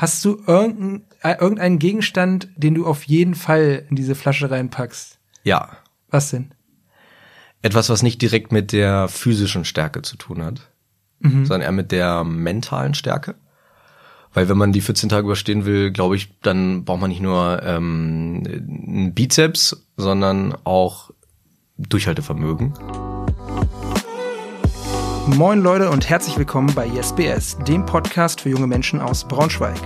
Hast du irgendeinen, äh, irgendeinen Gegenstand, den du auf jeden Fall in diese Flasche reinpackst? Ja. Was denn? Etwas, was nicht direkt mit der physischen Stärke zu tun hat, mhm. sondern eher mit der mentalen Stärke. Weil wenn man die 14 Tage überstehen will, glaube ich, dann braucht man nicht nur ähm, einen Bizeps, sondern auch Durchhaltevermögen. Moin Leute und herzlich willkommen bei YesBS, dem Podcast für junge Menschen aus Braunschweig.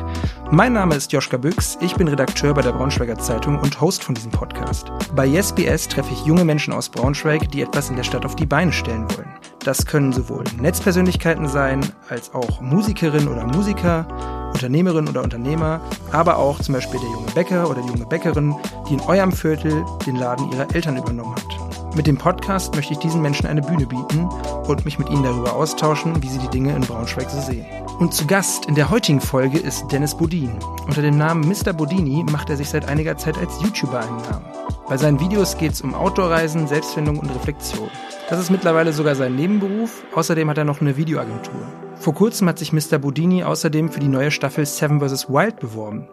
Mein Name ist Joschka Büchs, ich bin Redakteur bei der Braunschweiger Zeitung und Host von diesem Podcast. Bei YesBS treffe ich junge Menschen aus Braunschweig, die etwas in der Stadt auf die Beine stellen wollen. Das können sowohl Netzpersönlichkeiten sein, als auch Musikerinnen oder Musiker, Unternehmerinnen oder Unternehmer, aber auch zum Beispiel der junge Bäcker oder die junge Bäckerin, die in eurem Viertel den Laden ihrer Eltern übernommen hat. Mit dem Podcast möchte ich diesen Menschen eine Bühne bieten und mich mit ihnen darüber austauschen, wie sie die Dinge in Braunschweig so sehen. Und zu Gast in der heutigen Folge ist Dennis Bodin. Unter dem Namen Mr. Bodini macht er sich seit einiger Zeit als YouTuber einen Namen. Bei seinen Videos geht es um Outdoor-Reisen, Selbstfindung und Reflexion. Das ist mittlerweile sogar sein Nebenberuf. Außerdem hat er noch eine Videoagentur. Vor kurzem hat sich Mr. Bodini außerdem für die neue Staffel Seven vs. Wild beworben.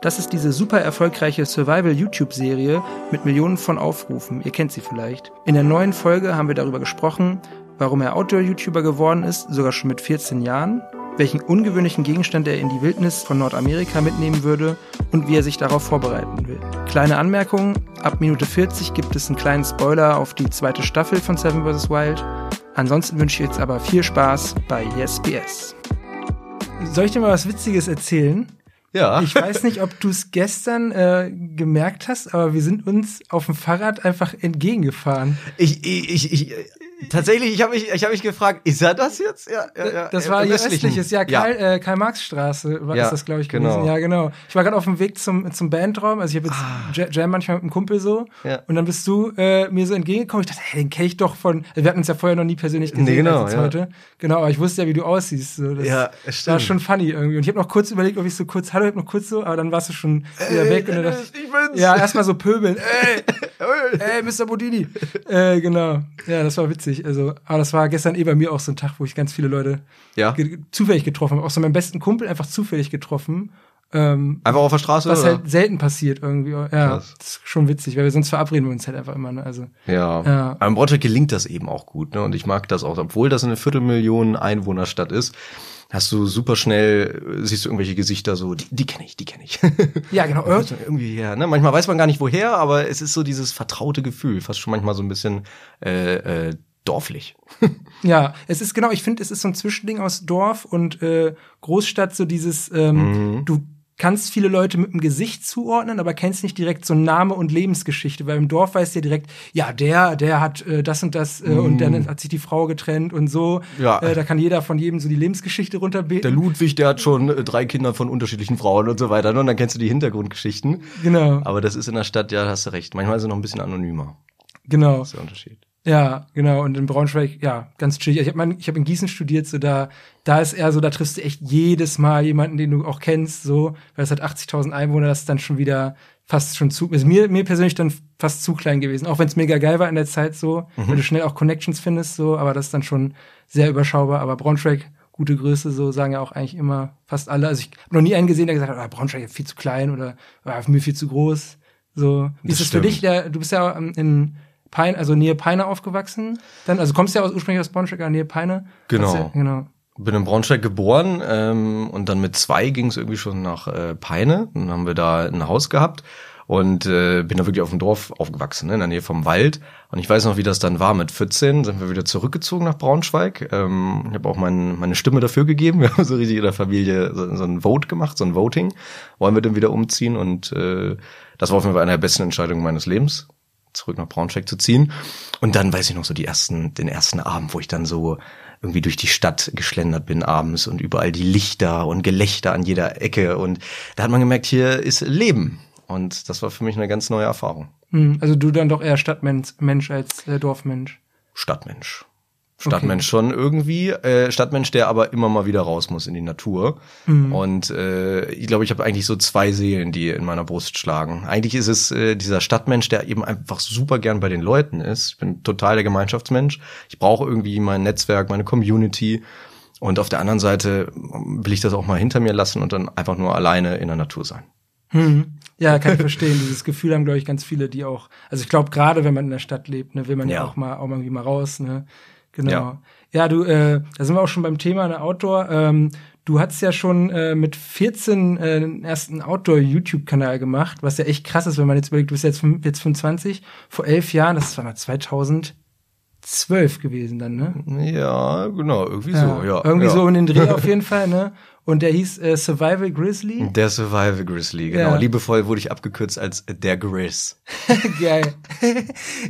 Das ist diese super erfolgreiche Survival-YouTube-Serie mit Millionen von Aufrufen. Ihr kennt sie vielleicht. In der neuen Folge haben wir darüber gesprochen, warum er Outdoor-YouTuber geworden ist, sogar schon mit 14 Jahren, welchen ungewöhnlichen Gegenstand er in die Wildnis von Nordamerika mitnehmen würde und wie er sich darauf vorbereiten will. Kleine Anmerkung, ab Minute 40 gibt es einen kleinen Spoiler auf die zweite Staffel von Seven vs. Wild. Ansonsten wünsche ich jetzt aber viel Spaß bei YesBS. Soll ich dir mal was Witziges erzählen? Ja. Ich weiß nicht, ob du es gestern äh, gemerkt hast, aber wir sind uns auf dem Fahrrad einfach entgegengefahren. Ich, ich, ich, Tatsächlich, ich habe mich, ich hab mich gefragt, ist er das jetzt? Ja, ja, ja. Das war hier östliches, ja, Karl, ja. Äh, Karl Marx Straße war ja, das, glaube ich, gewesen. Genau. Ja, genau. Ich war gerade auf dem Weg zum, zum Bandraum, also ich habe jetzt ah. Jam manchmal mit einem Kumpel so. Ja. Und dann bist du äh, mir so entgegengekommen. Ich dachte, hey, den kenne ich doch von. Wir hatten uns ja vorher noch nie persönlich gesehen. Nee, genau, ja. heute. Genau, aber ich wusste ja, wie du aussiehst. So. Das ja, stimmt. war schon funny irgendwie. Und ich habe noch kurz überlegt, ob ich so kurz, hallo, ich hab noch kurz so, aber dann warst du schon wieder ey, weg. Und dann dachte ich, ich bin's. Ja, erstmal so pöbeln. ey, ey, Mr. Bodini. äh, genau. Ja, das war witzig. Also, aber das war gestern eh bei mir auch so ein Tag, wo ich ganz viele Leute ja. ge zufällig getroffen habe. Auch so meinen besten Kumpel einfach zufällig getroffen. Ähm, einfach auf der Straße? Was oder? halt selten passiert irgendwie. Ja, Krass. das ist schon witzig, weil wir sonst verabreden wir uns halt einfach immer. Ne? Also, ja. ja. Aber im Braunschweig gelingt das eben auch gut. Ne? Und ich mag das auch. Obwohl das eine Viertelmillion Einwohnerstadt ist, hast du super schnell, siehst du irgendwelche Gesichter so, die, die kenne ich, die kenne ich. Ja, genau. irgendwie her. Ne? Manchmal weiß man gar nicht woher, aber es ist so dieses vertraute Gefühl, fast schon manchmal so ein bisschen äh, äh, dorflich. ja, es ist genau, ich finde, es ist so ein Zwischending aus Dorf und äh, Großstadt, so dieses, ähm, mhm. du kannst viele Leute mit dem Gesicht zuordnen, aber kennst nicht direkt so Name und Lebensgeschichte, weil im Dorf weißt du ja direkt, ja, der, der hat äh, das und das äh, mm. und dann mhm. hat sich die Frau getrennt und so. Ja. Äh, da kann jeder von jedem so die Lebensgeschichte runterbeten. Der Ludwig, der hat schon äh, drei Kinder von unterschiedlichen Frauen und so weiter. Ne? Und dann kennst du die Hintergrundgeschichten. Genau. Aber das ist in der Stadt, ja, hast du recht. Manchmal ist es noch ein bisschen anonymer. Genau. Das ist der Unterschied. Ja, genau. Und in Braunschweig, ja, ganz chillig. Ich habe ich hab in Gießen studiert, so da, da ist eher so, da triffst du echt jedes Mal jemanden, den du auch kennst, so, weil es hat 80.000 Einwohner, das ist dann schon wieder fast schon zu, ist mir, mir persönlich dann fast zu klein gewesen. Auch wenn es mega geil war in der Zeit so, mhm. weil du schnell auch Connections findest, so, aber das ist dann schon sehr überschaubar. Aber Braunschweig, gute Größe, so sagen ja auch eigentlich immer fast alle. Also ich habe noch nie einen gesehen, der gesagt hat, ah, Braunschweig ist viel zu klein oder ah, mich viel zu groß. So, wie das ist es für dich? Der, du bist ja in Peine, also Nähe Peine aufgewachsen. Dann, also kommst ja aus, ursprünglich aus Braunschweig, Nähe Peine. Genau. Ja, genau. Bin in Braunschweig geboren ähm, und dann mit zwei ging es irgendwie schon nach äh, Peine. Dann haben wir da ein Haus gehabt und äh, bin da wirklich auf dem Dorf aufgewachsen, ne, in der Nähe vom Wald. Und ich weiß noch, wie das dann war. Mit 14 sind wir wieder zurückgezogen nach Braunschweig. Ähm, ich habe auch mein, meine Stimme dafür gegeben. Wir haben so richtig in der Familie so, so ein Vote gemacht, so ein Voting. Wollen wir denn wieder umziehen? Und äh, das war auf jeden Fall eine der besten Entscheidungen meines Lebens zurück nach Braunschweig zu ziehen. Und dann weiß ich noch so die ersten, den ersten Abend, wo ich dann so irgendwie durch die Stadt geschlendert bin abends und überall die Lichter und Gelächter an jeder Ecke. Und da hat man gemerkt, hier ist Leben. Und das war für mich eine ganz neue Erfahrung. Hm, also du dann doch eher Stadtmensch Mensch als äh, Dorfmensch. Stadtmensch. Stadtmensch okay. schon irgendwie, äh, Stadtmensch, der aber immer mal wieder raus muss in die Natur. Mhm. Und äh, ich glaube, ich habe eigentlich so zwei Seelen, die in meiner Brust schlagen. Eigentlich ist es äh, dieser Stadtmensch, der eben einfach super gern bei den Leuten ist. Ich bin total der Gemeinschaftsmensch. Ich brauche irgendwie mein Netzwerk, meine Community. Und auf der anderen Seite will ich das auch mal hinter mir lassen und dann einfach nur alleine in der Natur sein. Hm. Ja, kann ich verstehen. Dieses Gefühl haben, glaube ich, ganz viele, die auch, also ich glaube, gerade wenn man in der Stadt lebt, ne, will man ja, ja auch mal auch mal irgendwie mal raus, ne? Genau. Ja, ja du, äh, da sind wir auch schon beim Thema ne, Outdoor. Ähm, du hast ja schon äh, mit 14 äh, den ersten Outdoor-YouTube-Kanal gemacht, was ja echt krass ist, wenn man jetzt überlegt, du bist jetzt, jetzt 25, vor elf Jahren, das war mal 2000 zwölf gewesen dann, ne? Ja, genau, irgendwie ja, so, ja. Irgendwie ja. so in den Dreh auf jeden Fall, ne? Und der hieß äh, Survival Grizzly. Der Survival Grizzly, genau. Ja. Liebevoll wurde ich abgekürzt als der Grizz. Geil.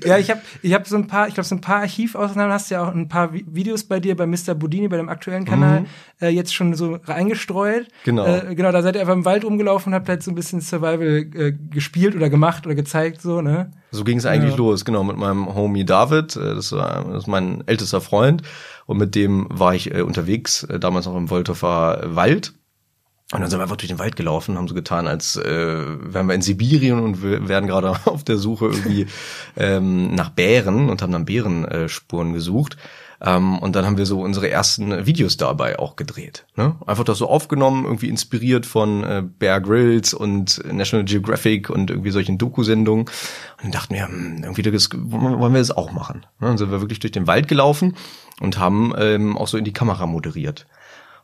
ja, ich habe ich hab so ein paar, ich glaube, so ein paar Archivausnahmen hast du ja auch ein paar Videos bei dir, bei Mr. Budini, bei dem aktuellen Kanal, mhm. äh, jetzt schon so reingestreut. Genau. Äh, genau, da seid ihr einfach im Wald rumgelaufen und habt halt so ein bisschen Survival äh, gespielt oder gemacht oder gezeigt, so, ne? So ging es eigentlich ja. los, genau, mit meinem Homie David, äh, das, war, das ist mein ältester Freund. Und mit dem war ich äh, unterwegs, äh, damals noch im Wolthofer Wald. Und dann sind wir einfach durch den Wald gelaufen, haben so getan, als äh, wären wir in Sibirien und wir werden gerade auf der Suche irgendwie ähm, nach Bären und haben dann Bärenspuren gesucht. Ähm, und dann haben wir so unsere ersten Videos dabei auch gedreht. Ne? Einfach das so aufgenommen, irgendwie inspiriert von äh, Bear Grylls und National Geographic und irgendwie solchen Doku-Sendungen. Und dann dachten wir, hm, irgendwie das, wollen wir das auch machen. Ne? Dann sind wir wirklich durch den Wald gelaufen und haben ähm, auch so in die Kamera moderiert.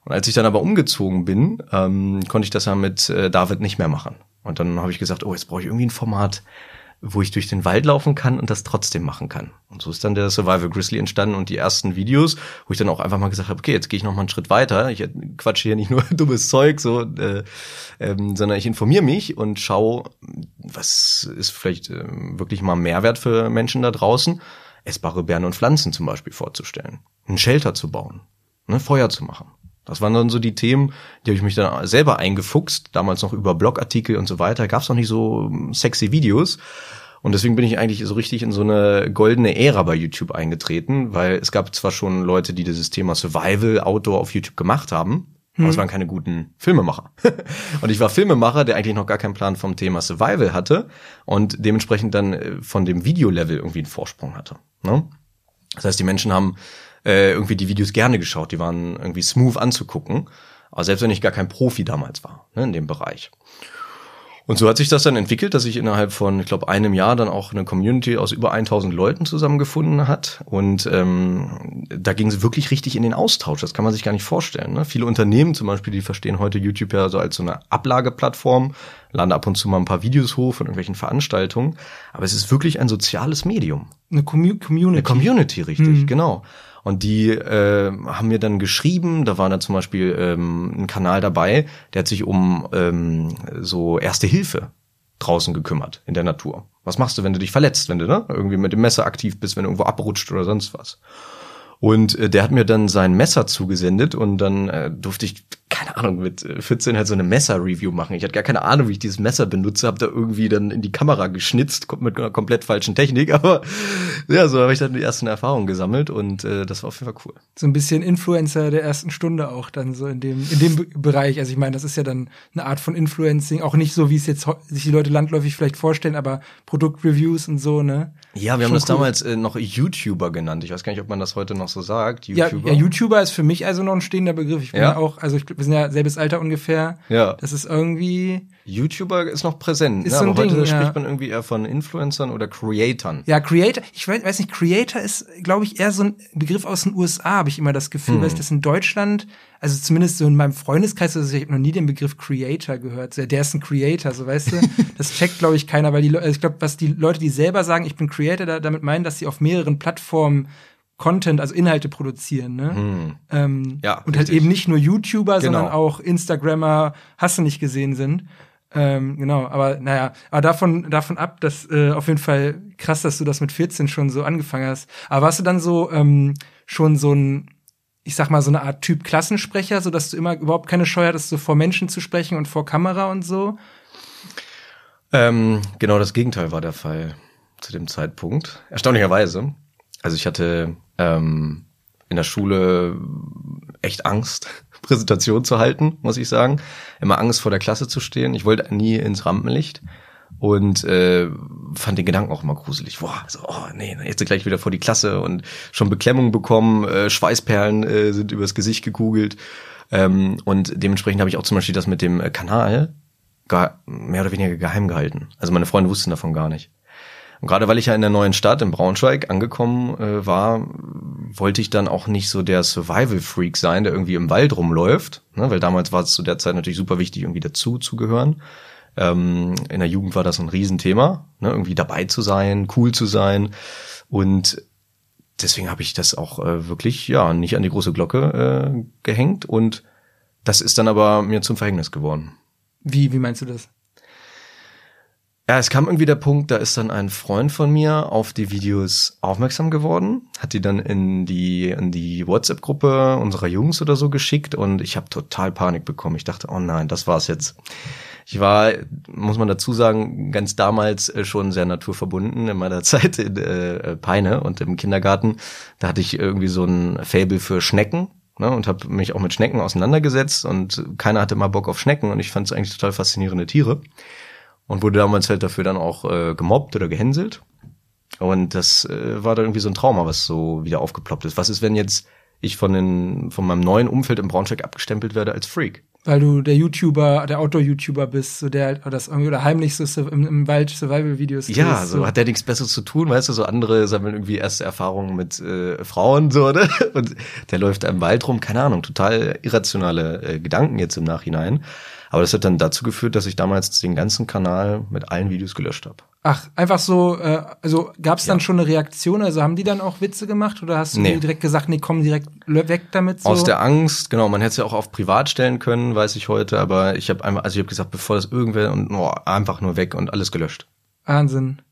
Und als ich dann aber umgezogen bin, ähm, konnte ich das ja mit äh, David nicht mehr machen. Und dann habe ich gesagt, oh, jetzt brauche ich irgendwie ein Format, wo ich durch den Wald laufen kann und das trotzdem machen kann. Und so ist dann der Survival Grizzly entstanden und die ersten Videos, wo ich dann auch einfach mal gesagt habe, okay, jetzt gehe ich noch mal einen Schritt weiter. Ich quatsche hier nicht nur dummes Zeug, so, äh, ähm, sondern ich informiere mich und schaue, was ist vielleicht äh, wirklich mal Mehrwert für Menschen da draußen, essbare Beeren und Pflanzen zum Beispiel vorzustellen, ein Shelter zu bauen, ne, Feuer zu machen. Das waren dann so die Themen, die habe ich mich dann selber eingefuchst, damals noch über Blogartikel und so weiter. Gab es noch nicht so ähm, sexy Videos. Und deswegen bin ich eigentlich so richtig in so eine goldene Ära bei YouTube eingetreten, weil es gab zwar schon Leute, die dieses Thema Survival Outdoor auf YouTube gemacht haben, hm. aber es hm. waren keine guten Filmemacher. und ich war Filmemacher, der eigentlich noch gar keinen Plan vom Thema Survival hatte und dementsprechend dann äh, von dem Videolevel irgendwie einen Vorsprung hatte. Ne? Das heißt, die Menschen haben äh, irgendwie die Videos gerne geschaut. Die waren irgendwie smooth anzugucken. Aber selbst wenn ich gar kein Profi damals war, ne, in dem Bereich. Und so hat sich das dann entwickelt, dass sich innerhalb von, ich glaube, einem Jahr dann auch eine Community aus über 1000 Leuten zusammengefunden hat. Und ähm, da ging es wirklich richtig in den Austausch. Das kann man sich gar nicht vorstellen. Ne? Viele Unternehmen zum Beispiel, die verstehen heute YouTube ja so als so eine Ablageplattform, laden ab und zu mal ein paar Videos hoch von irgendwelchen Veranstaltungen. Aber es ist wirklich ein soziales Medium. Eine Community. Eine Community, richtig, mhm. genau. Und die äh, haben mir dann geschrieben, da war da zum Beispiel ähm, ein Kanal dabei, der hat sich um ähm, so Erste Hilfe draußen gekümmert in der Natur. Was machst du, wenn du dich verletzt, wenn du ne, irgendwie mit dem Messer aktiv bist, wenn du irgendwo abrutscht oder sonst was? Und äh, der hat mir dann sein Messer zugesendet und dann äh, durfte ich, keine Ahnung, mit 14 äh, halt so eine Messer-Review machen. Ich hatte gar keine Ahnung, wie ich dieses Messer benutze, habe da irgendwie dann in die Kamera geschnitzt, mit einer komplett falschen Technik, aber ja, so habe ich dann die ersten Erfahrungen gesammelt und äh, das war auf jeden Fall cool. So ein bisschen Influencer der ersten Stunde auch dann so in dem, in dem Bereich. Also ich meine, das ist ja dann eine Art von Influencing, auch nicht so, wie es jetzt sich die Leute landläufig vielleicht vorstellen, aber Produktreviews und so, ne? Ja, wir Schon haben das cool. damals äh, noch YouTuber genannt. Ich weiß gar nicht, ob man das heute noch so sagt. YouTuber. Ja, ja, YouTuber ist für mich also noch ein stehender Begriff. Ich bin ja auch, also ich, wir sind ja selbes Alter ungefähr. Ja. Das ist irgendwie. YouTuber ist noch präsent. Ist ne? so ein aber Ding, heute ja. spricht man irgendwie eher von Influencern oder Creatern. Ja, Creator. Ich weiß, nicht, Creator ist, glaube ich, eher so ein Begriff aus den USA, habe ich immer das Gefühl, hm. weil ich das in Deutschland, also zumindest so in meinem Freundeskreis, also ich habe noch nie den Begriff Creator gehört. Der ist ein Creator, so weißt du. das checkt, glaube ich, keiner, weil die also ich glaube, was die Leute, die selber sagen, ich bin Creator, da, damit meinen, dass sie auf mehreren Plattformen Content, also Inhalte produzieren, ne? Hm. Ähm, ja, und halt eben nicht nur YouTuber, genau. sondern auch Instagrammer, hast du nicht gesehen sind. Ähm, genau, aber naja, aber davon, davon ab, dass äh, auf jeden Fall krass, dass du das mit 14 schon so angefangen hast. Aber warst du dann so ähm, schon so ein, ich sag mal, so eine Art Typ Klassensprecher, so dass du immer überhaupt keine Scheu hattest, so vor Menschen zu sprechen und vor Kamera und so? Ähm, genau das Gegenteil war der Fall zu dem Zeitpunkt. Erstaunlicherweise. Also ich hatte ähm, in der Schule echt Angst, Präsentation zu halten, muss ich sagen. Immer Angst vor der Klasse zu stehen. Ich wollte nie ins Rampenlicht und äh, fand den Gedanken auch immer gruselig. Boah, so, oh nee, jetzt gleich wieder vor die Klasse und schon Beklemmung bekommen, äh, Schweißperlen äh, sind übers Gesicht gekugelt. Ähm, und dementsprechend habe ich auch zum Beispiel das mit dem Kanal mehr oder weniger geheim gehalten. Also meine Freunde wussten davon gar nicht. Und gerade weil ich ja in der neuen Stadt in Braunschweig angekommen äh, war, wollte ich dann auch nicht so der Survival-Freak sein, der irgendwie im Wald rumläuft, ne? weil damals war es zu der Zeit natürlich super wichtig, irgendwie dazu zu gehören. Ähm, in der Jugend war das ein Riesenthema, ne? irgendwie dabei zu sein, cool zu sein und deswegen habe ich das auch äh, wirklich ja nicht an die große Glocke äh, gehängt und das ist dann aber mir zum Verhängnis geworden. Wie, wie meinst du das? Ja, es kam irgendwie der Punkt, da ist dann ein Freund von mir auf die Videos aufmerksam geworden, hat die dann in die in die WhatsApp-Gruppe unserer Jungs oder so geschickt und ich habe total Panik bekommen. Ich dachte, oh nein, das war's jetzt. Ich war, muss man dazu sagen, ganz damals äh, schon sehr naturverbunden in meiner Zeit in äh, Peine und im Kindergarten. Da hatte ich irgendwie so ein Fable für Schnecken ne, und habe mich auch mit Schnecken auseinandergesetzt und keiner hatte mal Bock auf Schnecken und ich fand es eigentlich total faszinierende Tiere und wurde damals halt dafür dann auch äh, gemobbt oder gehänselt. Und das äh, war dann irgendwie so ein Trauma, was so wieder aufgeploppt ist. Was ist, wenn jetzt ich von, den, von meinem neuen Umfeld im Braunschweig abgestempelt werde als Freak? Weil du der YouTuber, der Outdoor-YouTuber bist, so der das irgendwie oder heimlich so im, im Wald Survival-Videos Ja, so, so hat der nichts Besseres zu tun, weißt du, so andere sammeln irgendwie erste Erfahrungen mit äh, Frauen so, ne? Und der läuft im Wald rum, keine Ahnung, total irrationale äh, Gedanken jetzt im Nachhinein. Aber das hat dann dazu geführt, dass ich damals den ganzen Kanal mit allen Videos gelöscht habe. Ach, einfach so, äh, also gab es dann ja. schon eine Reaktion? Also haben die dann auch Witze gemacht oder hast du nee. direkt gesagt, nee, komm direkt weg damit? So? Aus der Angst, genau, man hätte es ja auch auf privat stellen können, weiß ich heute, aber ich habe einfach, also ich habe gesagt, bevor das irgendwer und oh, einfach nur weg und alles gelöscht. Wahnsinn.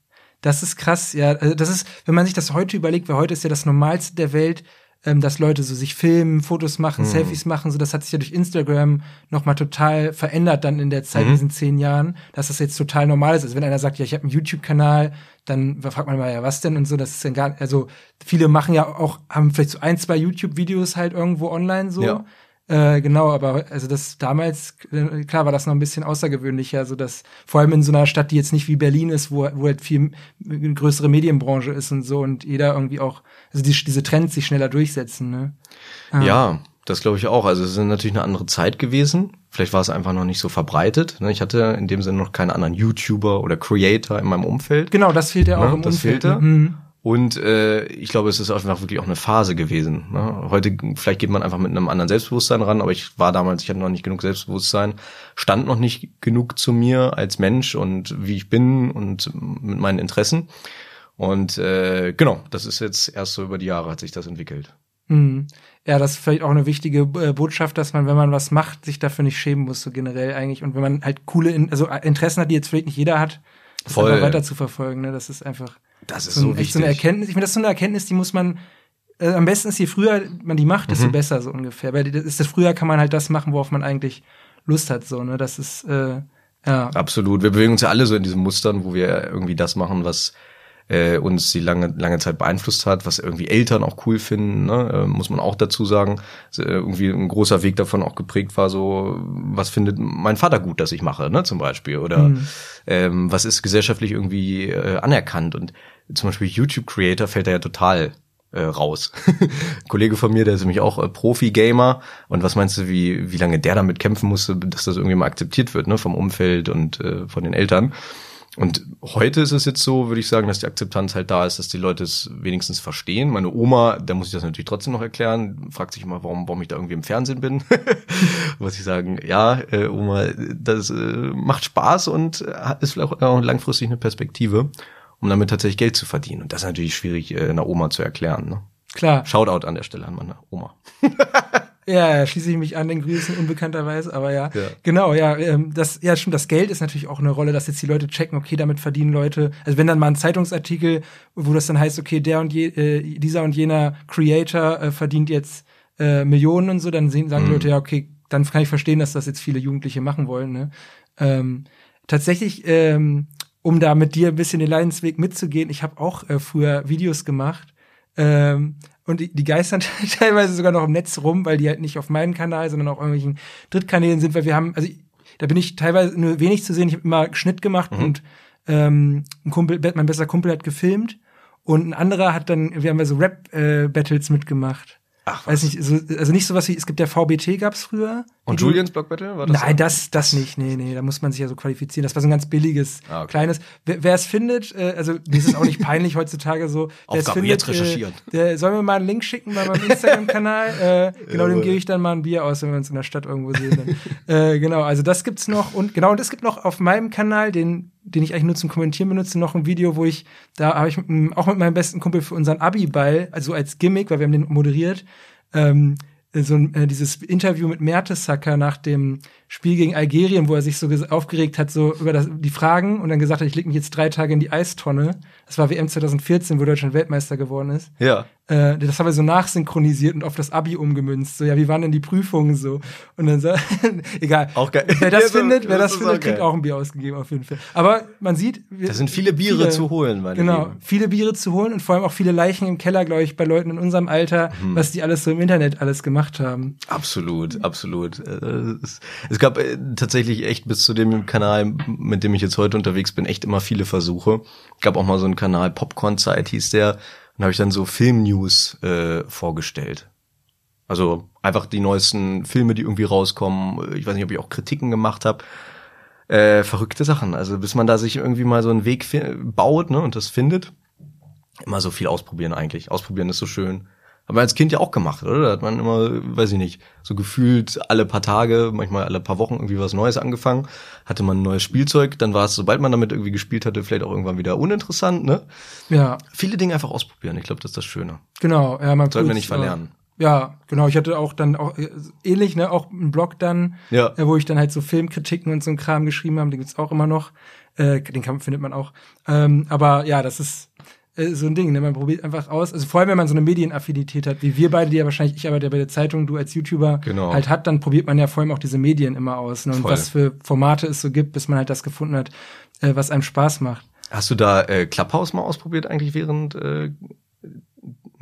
Das ist krass, ja. Also das ist, wenn man sich das heute überlegt, weil heute ist ja das Normalste der Welt, ähm, dass Leute so sich filmen, Fotos machen, mhm. Selfies machen, so das hat sich ja durch Instagram nochmal total verändert dann in der Zeit, mhm. in diesen zehn Jahren, dass das jetzt total normal ist. Also wenn einer sagt, ja, ich habe einen YouTube-Kanal, dann fragt man mal, ja, was denn und so, das ist dann gar, also viele machen ja auch, haben vielleicht so ein, zwei YouTube-Videos halt irgendwo online so. Ja. Äh, genau, aber also das damals, äh, klar war das noch ein bisschen außergewöhnlicher, so dass vor allem in so einer Stadt, die jetzt nicht wie Berlin ist, wo, wo halt viel größere Medienbranche ist und so und jeder irgendwie auch, also die, diese Trends sich schneller durchsetzen, ne? Ah. Ja, das glaube ich auch. Also es ist natürlich eine andere Zeit gewesen. Vielleicht war es einfach noch nicht so verbreitet. Ne? Ich hatte in dem Sinne noch keinen anderen YouTuber oder Creator in meinem Umfeld. Genau, das fehlt ja auch ne? im das Umfeld. Fehlte. Mhm. Und äh, ich glaube, es ist einfach wirklich auch eine Phase gewesen. Ne? Heute vielleicht geht man einfach mit einem anderen Selbstbewusstsein ran, aber ich war damals, ich hatte noch nicht genug Selbstbewusstsein, stand noch nicht genug zu mir als Mensch und wie ich bin und mit meinen Interessen. Und äh, genau, das ist jetzt erst so über die Jahre hat sich das entwickelt. Mhm. Ja, das ist vielleicht auch eine wichtige äh, Botschaft, dass man, wenn man was macht, sich dafür nicht schämen muss, so generell eigentlich. Und wenn man halt coole, in also Interessen hat, die jetzt vielleicht nicht jeder hat, das Voll. weiter zu verfolgen. Ne? Das ist einfach das ist so, so wichtig. So eine Erkenntnis. Ich finde, das ist so eine Erkenntnis, die muss man äh, am besten ist, je früher man die macht, desto mhm. besser so ungefähr. Weil das ist das früher kann man halt das machen, worauf man eigentlich Lust hat. So, ne? Das ist äh, ja. Absolut. Wir bewegen uns ja alle so in diesen Mustern, wo wir irgendwie das machen, was äh, uns die lange, lange Zeit beeinflusst hat, was irgendwie Eltern auch cool finden, ne? äh, muss man auch dazu sagen. Also, äh, irgendwie ein großer Weg davon auch geprägt war, so, was findet mein Vater gut, dass ich mache, ne, zum Beispiel. Oder mhm. ähm, was ist gesellschaftlich irgendwie äh, anerkannt. Und zum Beispiel YouTube-Creator fällt da ja total äh, raus. Kollege von mir, der ist nämlich auch äh, Profi-Gamer. Und was meinst du, wie, wie lange der damit kämpfen musste, dass das irgendwie mal akzeptiert wird, ne, vom Umfeld und äh, von den Eltern? Und heute ist es jetzt so, würde ich sagen, dass die Akzeptanz halt da ist, dass die Leute es wenigstens verstehen. Meine Oma, da muss ich das natürlich trotzdem noch erklären, fragt sich immer, warum, warum ich da irgendwie im Fernsehen bin. muss ich sagen, ja, äh, Oma, das äh, macht Spaß und äh, ist vielleicht auch langfristig eine Perspektive, um damit tatsächlich Geld zu verdienen. Und das ist natürlich schwierig, äh, einer Oma zu erklären. Ne? Klar. Shoutout an der Stelle an meine Oma. Ja, schließe ich mich an den Grüßen unbekannterweise, aber ja. ja. Genau, ja, ähm, das, ja, stimmt, das Geld ist natürlich auch eine Rolle, dass jetzt die Leute checken, okay, damit verdienen Leute, also wenn dann mal ein Zeitungsartikel, wo das dann heißt, okay, der und je, äh, dieser und jener Creator äh, verdient jetzt äh, Millionen und so, dann sehen, sagen mhm. die Leute, ja, okay, dann kann ich verstehen, dass das jetzt viele Jugendliche machen wollen, ne? Ähm, tatsächlich, ähm, um da mit dir ein bisschen den Leidensweg mitzugehen, ich habe auch äh, früher Videos gemacht, ähm, und die, die geistern teilweise sogar noch im Netz rum, weil die halt nicht auf meinem Kanal, sondern auf irgendwelchen Drittkanälen sind, weil wir haben, also da bin ich teilweise nur wenig zu sehen. Ich habe immer Schnitt gemacht mhm. und ähm, ein Kumpel, mein bester Kumpel hat gefilmt und ein anderer hat dann, wir haben ja so Rap-Battles äh, mitgemacht. Ach, was? Weiß nicht, so, also nicht sowas wie, es gibt ja VBT gab's früher. Und Julians Block Battle? War das Nein, so? das, das nicht, nee, nee, da muss man sich ja so qualifizieren. Das war so ein ganz billiges, ah, okay. kleines. Wer es findet, äh, also mir ist es auch nicht peinlich heutzutage so, wer es findet, recherchieren. Äh, der, sollen wir mal einen Link schicken bei meinem Instagram-Kanal? äh, genau, dem gebe ich dann mal ein Bier aus, wenn wir uns in der Stadt irgendwo sehen. äh, genau, also das gibt's noch und genau, und es gibt noch auf meinem Kanal, den den ich eigentlich nur zum Kommentieren benutze, noch ein Video, wo ich, da habe ich mit, auch mit meinem besten Kumpel für unseren Abi-Ball, also als Gimmick, weil wir haben den moderiert, ähm, so ein, äh, dieses Interview mit Mertesacker nach dem Spiel gegen Algerien, wo er sich so aufgeregt hat, so über das, die Fragen und dann gesagt hat, ich leg mich jetzt drei Tage in die Eistonne. Das war WM 2014, wo Deutschland Weltmeister geworden ist. Ja. Äh, das haben wir so nachsynchronisiert und auf das Abi umgemünzt. So, ja, wie waren denn die Prüfungen so? Und dann so, egal. Auch geil. Wer das ja, findet, wer das, das findet, auch kriegt auch ein Bier ausgegeben auf jeden Fall. Aber man sieht, da sind viele Biere viele, zu holen, meine Genau, Lieben. viele Biere zu holen und vor allem auch viele Leichen im Keller, glaube ich, bei Leuten in unserem Alter, hm. was die alles so im Internet alles gemacht haben. Absolut, absolut. Äh, es, gab äh, tatsächlich tatsächlich echt bis zu dem Kanal, mit dem ich jetzt heute unterwegs bin, echt immer viele Versuche. Gab auch mal so einen Kanal Popcorn Zeit hieß der, und habe ich dann so Film-News äh, vorgestellt. Also einfach die neuesten Filme, die irgendwie rauskommen. Ich weiß nicht, ob ich auch Kritiken gemacht habe. Äh, verrückte Sachen. Also bis man da sich irgendwie mal so einen Weg baut ne, und das findet. Immer so viel ausprobieren eigentlich. Ausprobieren ist so schön. Aber als Kind ja auch gemacht, oder? Da hat man immer, weiß ich nicht, so gefühlt alle paar Tage, manchmal alle paar Wochen irgendwie was Neues angefangen, hatte man ein neues Spielzeug, dann war es, sobald man damit irgendwie gespielt hatte, vielleicht auch irgendwann wieder uninteressant, ne? Ja. Viele Dinge einfach ausprobieren, ich glaube, das ist das Schöne. Genau, ja, man Sollten wir nicht verlernen. Ja, genau. Ich hatte auch dann auch äh, ähnlich, ne, auch einen Blog dann, ja. Äh, wo ich dann halt so Filmkritiken und so ein Kram geschrieben habe. Den gibt's auch immer noch. Äh, den kann, findet man auch. Ähm, aber ja, das ist äh, so ein Ding, ne? Man probiert einfach aus. Also vor allem, wenn man so eine Medienaffinität hat, wie wir beide, die ja wahrscheinlich, ich arbeite ja bei der Zeitung, du als YouTuber genau. halt hat, dann probiert man ja vor allem auch diese Medien immer aus. Ne? Und Voll. was für Formate es so gibt, bis man halt das gefunden hat, äh, was einem Spaß macht. Hast du da äh, Clubhouse mal ausprobiert eigentlich während äh,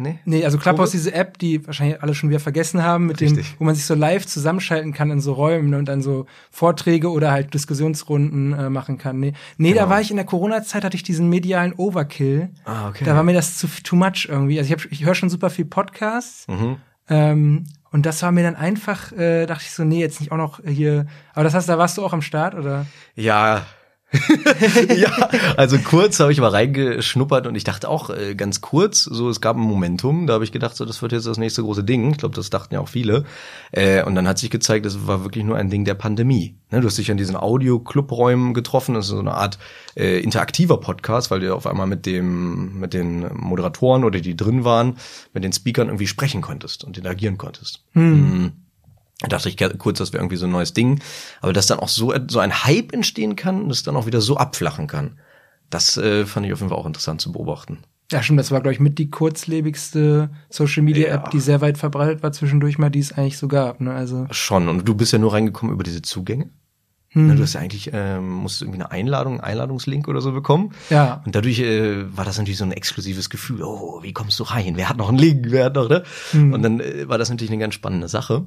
Nee, nee also Clubhouse, diese App, die wahrscheinlich alle schon wieder vergessen haben, mit Richtig. dem, wo man sich so live zusammenschalten kann in so Räumen und dann so Vorträge oder halt Diskussionsrunden äh, machen kann. Nee, nee genau. da war ich in der Corona-Zeit, hatte ich diesen medialen Overkill. Ah, okay. Da war mir das zu too much irgendwie. Also ich, hab, ich höre schon super viel Podcasts. Mhm. Ähm, und das war mir dann einfach, äh, dachte ich so, nee, jetzt nicht auch noch hier. Aber das heißt, da warst du auch am Start, oder? Ja, ja, also kurz habe ich mal reingeschnuppert und ich dachte auch äh, ganz kurz, so es gab ein Momentum, da habe ich gedacht, so das wird jetzt das nächste große Ding. Ich glaube, das dachten ja auch viele. Äh, und dann hat sich gezeigt, das war wirklich nur ein Ding der Pandemie. Ne, du hast dich an diesen Audio-Clubräumen getroffen, das ist so eine Art äh, interaktiver Podcast, weil du auf einmal mit dem, mit den Moderatoren oder die drin waren, mit den Speakern irgendwie sprechen konntest und interagieren konntest. Hm. Mhm. Da dachte ich kurz, das wäre irgendwie so ein neues Ding. Aber dass dann auch so, so ein Hype entstehen kann und es dann auch wieder so abflachen kann. Das äh, fand ich auf jeden Fall auch interessant zu beobachten. Ja, stimmt, das war, glaube ich, mit die kurzlebigste Social Media App, ja. die sehr weit verbreitet war zwischendurch mal, die es eigentlich so gab. Ne? Also Schon, und du bist ja nur reingekommen über diese Zugänge. Hm. Du hast ja eigentlich, ähm, musst irgendwie eine Einladung, einen Einladungslink oder so bekommen. Ja. Und dadurch äh, war das natürlich so ein exklusives Gefühl. Oh, wie kommst du rein? Wer hat noch einen Link? Wer hat noch, ne? Hm. Und dann äh, war das natürlich eine ganz spannende Sache.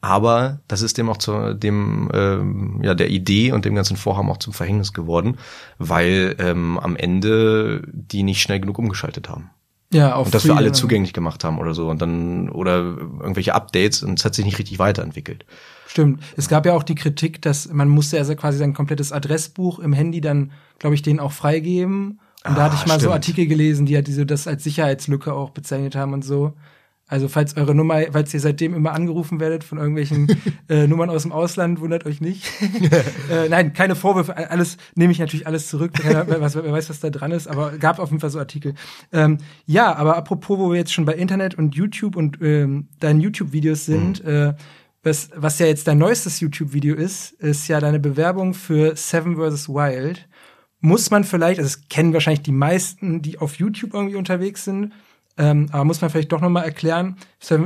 Aber das ist dem auch zu dem ähm, ja der Idee und dem ganzen Vorhaben auch zum Verhängnis geworden, weil ähm, am Ende die nicht schnell genug umgeschaltet haben. Ja, auf und das für alle zugänglich gemacht haben oder so und dann oder irgendwelche Updates und es hat sich nicht richtig weiterentwickelt. Stimmt. Es gab ja auch die Kritik, dass man musste also quasi sein komplettes Adressbuch im Handy dann, glaube ich, denen auch freigeben. Und ah, da hatte ich mal stimmt. so Artikel gelesen, die halt diese das als Sicherheitslücke auch bezeichnet haben und so. Also falls eure Nummer, falls ihr seitdem immer angerufen werdet von irgendwelchen äh, Nummern aus dem Ausland, wundert euch nicht. äh, nein, keine Vorwürfe, alles nehme ich natürlich alles zurück. Wer, was, wer weiß, was da dran ist, aber gab auf jeden Fall so Artikel. Ähm, ja, aber apropos, wo wir jetzt schon bei Internet und YouTube und ähm, deinen YouTube-Videos sind, mhm. äh, was, was ja jetzt dein neuestes YouTube-Video ist, ist ja deine Bewerbung für Seven vs. Wild. Muss man vielleicht, also das kennen wahrscheinlich die meisten, die auf YouTube irgendwie unterwegs sind, ähm, aber muss man vielleicht doch nochmal erklären,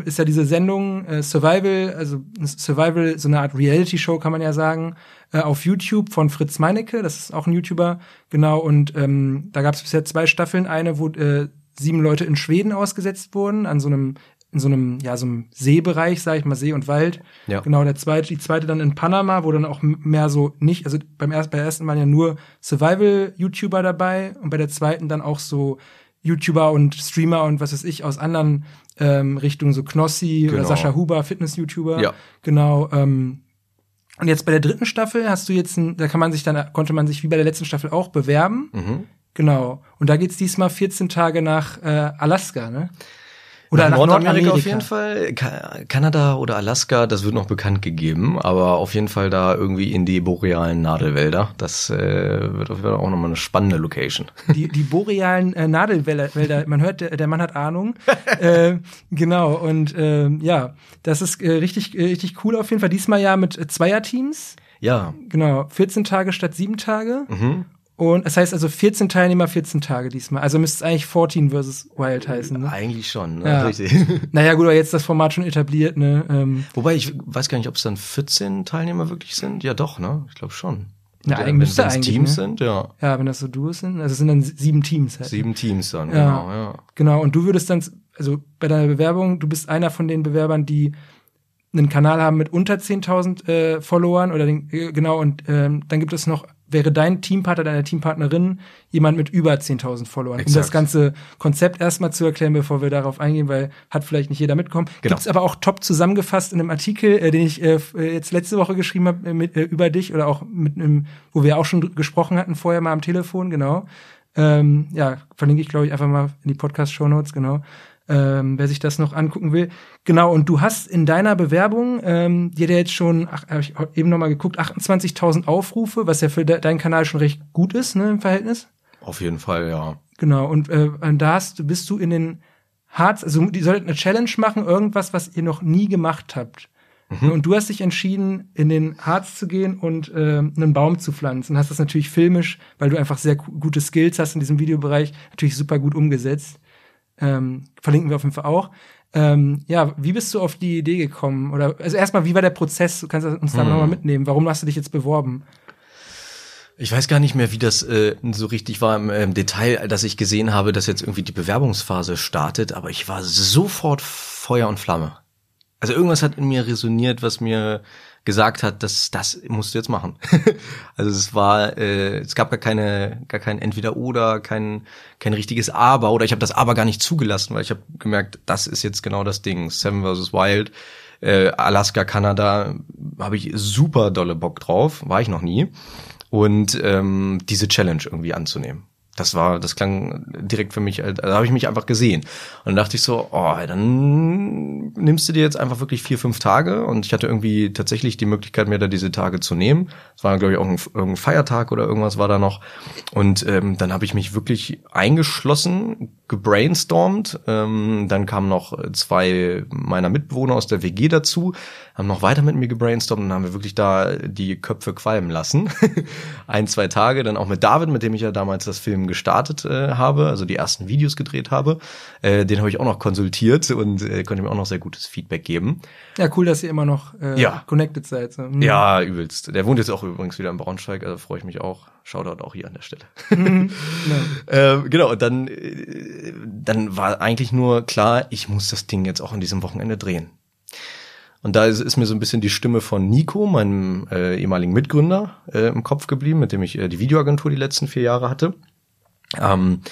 ist ja diese Sendung äh, Survival, also Survival, so eine Art Reality-Show kann man ja sagen, äh, auf YouTube von Fritz Meinecke, das ist auch ein YouTuber, genau, und ähm, da gab es bisher zwei Staffeln, eine, wo äh, sieben Leute in Schweden ausgesetzt wurden, an so einem in so einem, ja, so einem Seebereich, sag ich mal, See und Wald. Ja. Genau, der zweite, die zweite dann in Panama, wo dann auch mehr so nicht, also beim ersten, bei der ersten waren ja nur Survival-YouTuber dabei und bei der zweiten dann auch so YouTuber und Streamer und was weiß ich aus anderen ähm, Richtungen, so Knossi oder Genau. Sascha Huber, Fitness-YouTuber. Ja. Genau. Ähm, und jetzt bei der dritten Staffel hast du jetzt, ein, da kann man sich dann, konnte man sich wie bei der letzten Staffel auch bewerben. Mhm. Genau. Und da geht's diesmal 14 Tage nach äh, Alaska, ne? Oder nach nach, Nordamerika Nordamerika auf jeden Fall. Ka Kanada oder Alaska, das wird noch bekannt gegeben, aber auf jeden Fall da irgendwie in die borealen Nadelwälder. Das äh, wird auf jeden Fall auch nochmal eine spannende Location. Die, die borealen äh, Nadelwälder, Wälder, man hört, der, der Mann hat Ahnung. äh, genau, und ähm, ja, das ist äh, richtig, äh, richtig cool auf jeden Fall. Diesmal ja mit äh, Zweierteams. Ja. Genau, 14 Tage statt 7 Tage. Mhm. Und das heißt also 14 Teilnehmer, 14 Tage diesmal. Also müsste es eigentlich 14 versus Wild heißen. Ne? Eigentlich schon, ne? Ja. richtig. Naja, gut, aber jetzt das Format schon etabliert, ne? Ähm, Wobei ich weiß gar nicht, ob es dann 14 Teilnehmer wirklich sind. Ja, doch, ne? Ich glaube schon. Ja, eigentlich wenn müsste eigentlich, Teams ne? sind, ja. ja, wenn das so Duos sind. Also es sind dann sieben Teams halt. Sieben Teams dann, Ja. genau, ja. Genau, und du würdest dann, also bei deiner Bewerbung, du bist einer von den Bewerbern, die einen Kanal haben mit unter 10.000 äh, Followern oder den, äh, genau, und ähm, dann gibt es noch, wäre dein Teampartner, deine Teampartnerin jemand mit über 10.000 Followern. Um Exakt. das ganze Konzept erstmal zu erklären, bevor wir darauf eingehen, weil hat vielleicht nicht jeder mitkommen. Genau. Gibt's aber auch top zusammengefasst in einem Artikel, äh, den ich äh, äh, jetzt letzte Woche geschrieben habe äh, mit, äh, über dich oder auch mit einem, wo wir auch schon gesprochen hatten vorher mal am Telefon, genau. Ähm, ja, verlinke ich, glaube ich, einfach mal in die Podcast-Shownotes, genau. Ähm, wer sich das noch angucken will. Genau, und du hast in deiner Bewerbung, ähm, die hat ja jetzt schon, ach, hab ich eben noch mal geguckt, 28.000 Aufrufe, was ja für de deinen Kanal schon recht gut ist, ne, im Verhältnis. Auf jeden Fall, ja. Genau, und, äh, da hast, bist du in den Harz, also die sollten eine Challenge machen, irgendwas, was ihr noch nie gemacht habt. Und du hast dich entschieden, in den Harz zu gehen und äh, einen Baum zu pflanzen. Hast das natürlich filmisch, weil du einfach sehr gu- gute Skills hast in diesem Videobereich, natürlich super gut umgesetzt. Ähm, verlinken wir auf jeden Fall auch. Ähm, ja, wie bist du auf die Idee gekommen? Oder also erstmal, wie war der Prozess? Du kannst uns da Hm. nochmal mitnehmen. Warum hast du dich jetzt beworben? Ich weiß gar nicht mehr, wie das äh, so richtig war im ähm, Detail, dass ich gesehen habe, dass jetzt irgendwie die Bewerbungsphase startet, aber ich war sofort Feuer und Flamme. Also irgendwas hat in mir resoniert, was mir gesagt hat, dass das musst du jetzt machen. also es war, äh, es gab gar keine, gar kein Entweder-Oder, kein, kein richtiges Aber oder ich habe das Aber gar nicht zugelassen, weil ich habe gemerkt, das ist jetzt genau das Ding. Seven vs. Wild, äh, Alaska, Kanada, habe ich super dolle Bock drauf, war ich noch nie. Und ähm, diese Challenge irgendwie anzunehmen. Das war, das klang direkt für mich, als- da habe ich mich einfach gesehen. Und dann dachte ich so, oh, dann nimmst du dir jetzt einfach wirklich vier, fünf Tage. Und ich hatte irgendwie tatsächlich die Möglichkeit, mir da diese Tage zu nehmen. Es war, glaube ich, auch ein, irgendein Feiertag oder irgendwas war da noch. Und ähm, dann habe ich mich wirklich eingeschlossen, gebrainstormt. Ähm, dann kamen noch zwei meiner Mitbewohner aus der WG dazu, haben noch weiter mit mir gebrainstormt und haben wir wirklich da die Köpfe qualmen lassen. Ein, zwei Tage, dann auch mit David, mit dem ich ja damals das Film gestartet äh, habe, also die ersten Videos gedreht habe. Äh, den habe ich auch noch konsultiert und äh, konnte mir auch noch sehr gutes Feedback geben. Ja, cool, dass ihr immer noch äh, Ja. connected seid. So. Mhm. Ja, übelst. Der wohnt jetzt auch übrigens wieder in Braunschweig, also freue ich mich auch. Shoutout auch hier an der Stelle. ähm, genau, und dann, äh, dann war eigentlich nur klar, ich muss das Ding jetzt auch an diesem Wochenende drehen. Und da ist, ist mir so ein bisschen die Stimme von Nico, meinem äh, ehemaligen Mitgründer, äh, im Kopf geblieben, mit dem ich äh, die Videoagentur die letzten vier Jahre hatte. Ähm,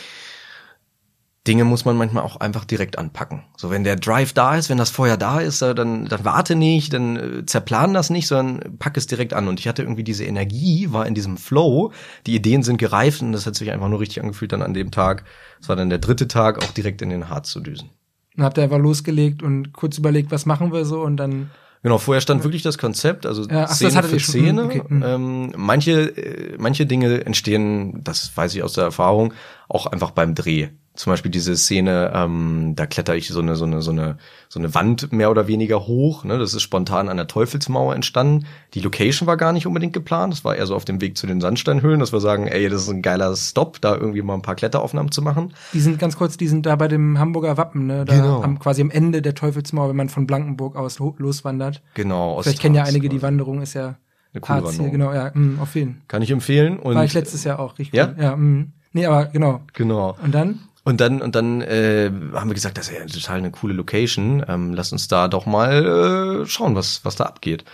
Dinge muss man manchmal auch einfach direkt anpacken. So, wenn der Drive da ist, wenn das Feuer da ist, äh, dann, dann warte nicht, dann äh, zerplan das nicht, sondern pack es direkt an. Und ich hatte irgendwie diese Energie, war in diesem Flow, die Ideen sind gereift und das hat sich einfach nur richtig angefühlt dann an dem Tag. Es war dann der dritte Tag, auch direkt in den Harz zu düsen. Dann habt ihr einfach losgelegt und kurz überlegt, was machen wir so und dann. Genau, vorher stand wirklich das Konzept, also Ja, ach, Szene für Szene. okay, mhm. Ähm, manche, äh, manche Dinge entstehen, das weiß ich aus der Erfahrung, auch einfach beim Dreh. Zum Beispiel diese Szene, ähm, da kletter ich so eine, so eine, so eine, so eine Wand mehr oder weniger hoch. Ne? Das ist spontan an der Teufelsmauer entstanden. Die Location war gar nicht unbedingt geplant. Das war eher so auf dem Weg zu den Sandsteinhöhlen, dass wir sagen, ey, das ist ein geiler Stop, da irgendwie mal ein paar Kletteraufnahmen zu machen. Die sind ganz kurz, die sind da bei dem Hamburger Wappen, ne? Da Genau. am, quasi am Ende der Teufelsmauer, wenn man von Blankenburg aus lo loswandert. Genau. Vielleicht kennen ja einige die quasi. Wanderung, ist ja Eine coole Harz hier, genau, ja, mh, auf jeden Kann ich empfehlen. Und War ich letztes Jahr auch richtig Ja? gut. Ja, mh. Nee, aber genau. Genau. Und dann? Und dann, und dann äh, haben wir gesagt, das ist ja total eine coole Location. Ähm, lass uns da doch mal äh, schauen, was, was da abgeht.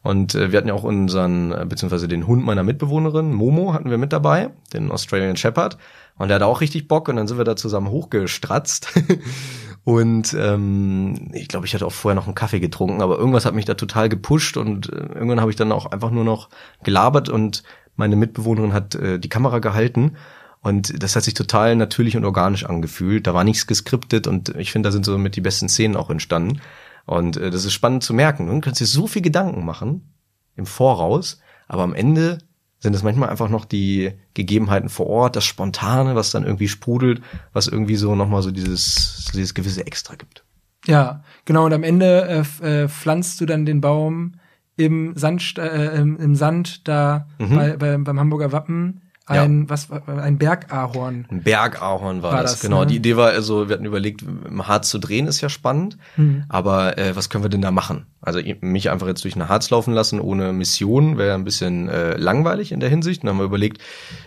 Und äh, wir hatten ja auch unseren, äh, beziehungsweise den Hund meiner Mitbewohnerin, Momo, hatten wir mit dabei, den Australian Shepherd. Und der hatte auch richtig Bock und dann sind wir da zusammen hochgestratzt. und ähm, ich glaube, ich hatte auch vorher noch einen Kaffee getrunken, aber irgendwas hat mich da total gepusht und äh, irgendwann habe ich dann auch einfach nur noch gelabert und meine Mitbewohnerin hat äh, die Kamera gehalten. Und das hat sich total natürlich und organisch angefühlt. Da war nichts geskriptet und ich finde, da sind so mit die besten Szenen auch entstanden. Und äh, das ist spannend zu merken. Du kannst dir so viel Gedanken machen im Voraus, aber am Ende sind es manchmal einfach noch die Gegebenheiten vor Ort, das Spontane, was dann irgendwie sprudelt, was irgendwie so nochmal so dieses, dieses gewisse Extra gibt. Ja, genau. Und am Ende äh, äh, pflanzt du dann den Baum im Sand, äh, im, im Sand da mhm. bei, bei, beim Hamburger Wappen ein, ja. was, ein Bergahorn. Ein Bergahorn war, war das, das, genau. Ne? Die Idee war also, wir hatten überlegt, im Harz zu drehen ist ja spannend, mhm. aber äh, was können wir denn da machen? Also mich einfach jetzt durch ein Harz laufen lassen ohne Mission wäre ein bisschen äh, langweilig in der Hinsicht. Dann haben wir überlegt,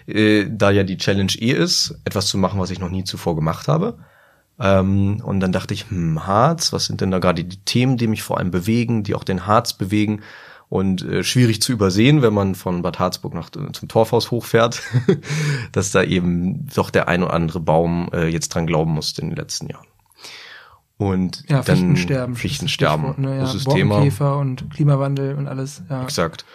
äh, da ja die Challenge eh ist, etwas zu machen, was ich noch nie zuvor gemacht habe. Ähm, und dann dachte ich, hm, Harz, was sind denn da gerade die Themen, die mich vor allem bewegen, die auch den Harz bewegen? Und äh, schwierig zu übersehen, wenn man von Bad Harzburg nach äh, zum Torfhaus hochfährt, dass da eben doch der ein oder andere Baum äh, jetzt dran glauben musste in den letzten Jahren. Und ja, dann Fichtensterben, Fichtensterben, ne, ja, großes Thema. und Klimawandel und alles. Ja. Exakt.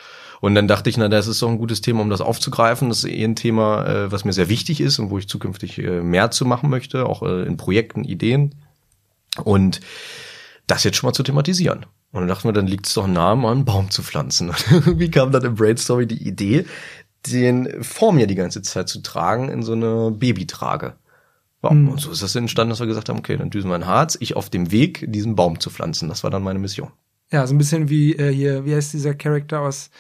Und dann dachte ich, na, das ist doch ein gutes Thema, um das aufzugreifen. Das ist eh ein Thema, äh, was mir sehr wichtig ist und wo ich zukünftig äh, mehr zu machen möchte, auch äh, in Projekten, Ideen. Und das jetzt schon mal zu thematisieren. Und dann dachten wir, dann liegt es doch nahe, mal einen Baum zu pflanzen. Wie kam dann im Brainstorming die Idee, den vor mir die ganze Zeit zu tragen in so eine Babytrage? Ja, mhm. Und so ist das entstanden, dass wir gesagt haben, okay, dann düsen wir ein Harz, ich auf dem Weg, diesen Baum zu pflanzen. Das war dann meine Mission. Ja, so ein bisschen wie äh, hier, wie heißt dieser Charakter aus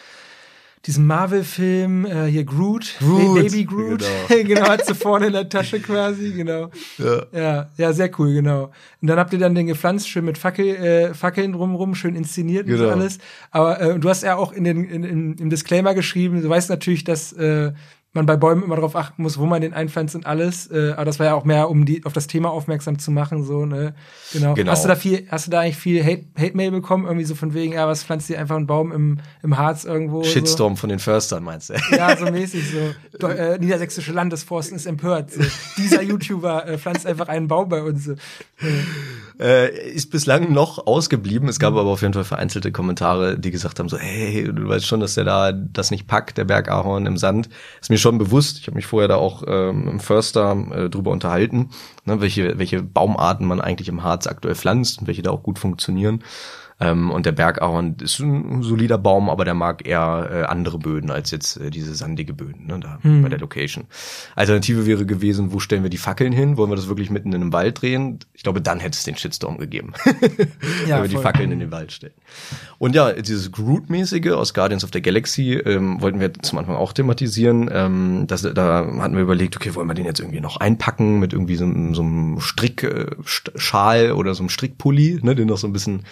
diesem Marvel-Film, äh, hier Groot, Groot. Baby Groot, genau. genau, hat sie vorne in der Tasche quasi, genau. Ja. ja, ja, sehr cool, genau. Und dann habt ihr dann den gepflanzt, schön mit Fackel, äh, Fackeln drumrum, schön inszeniert genau. und alles. Aber äh, du hast ja auch in den, in, in, im Disclaimer geschrieben, du weißt natürlich, dass äh, man bei Bäumen immer darauf achten muss, wo man den einpflanzt und alles. Äh, aber das war ja auch mehr, um die auf das Thema aufmerksam zu machen, so, ne? Genau. genau. Hast du da viel, hast du da eigentlich viel Hate, Hate Mail bekommen? Irgendwie so von wegen, ja, was pflanzt dir einfach einen Baum im, im Harz irgendwo? Shitstorm so? von den Förstern, meinst du? Ja, so mäßig so. äh, Niedersächsische Landesforsten ist empört. So. Dieser YouTuber äh, pflanzt einfach einen Baum bei uns. So. Äh, ist bislang noch ausgeblieben. Es gab aber auf jeden Fall vereinzelte Kommentare, die gesagt haben, so, hey, du weißt schon, dass der da das nicht packt, der Bergahorn im Sand. Ist mir schon bewusst. Ich habe mich vorher da auch ähm, im Förster äh, drüber unterhalten, ne, welche, welche Baumarten man eigentlich im Harz aktuell pflanzt und welche da auch gut funktionieren. Ähm, und der Bergahorn ist ein solider Baum, aber der mag eher äh, andere Böden als jetzt äh, diese sandige Böden ne, da hm. bei der Location. Alternative wäre gewesen, wo stellen wir die Fackeln hin? Wollen wir das wirklich mitten in einem Wald drehen? Ich glaube, dann hätte es den Shitstorm gegeben, ja, wenn wir die Fackeln in den Wald stellen. Und ja, dieses Groot-mäßige aus Guardians of the Galaxy ähm, wollten wir zum Anfang auch thematisieren. Ähm, das, da hatten wir überlegt, okay, wollen wir den jetzt irgendwie noch einpacken mit irgendwie so, so einem Strickschal äh, oder so einem Strickpulli, ne, den noch so ein bisschen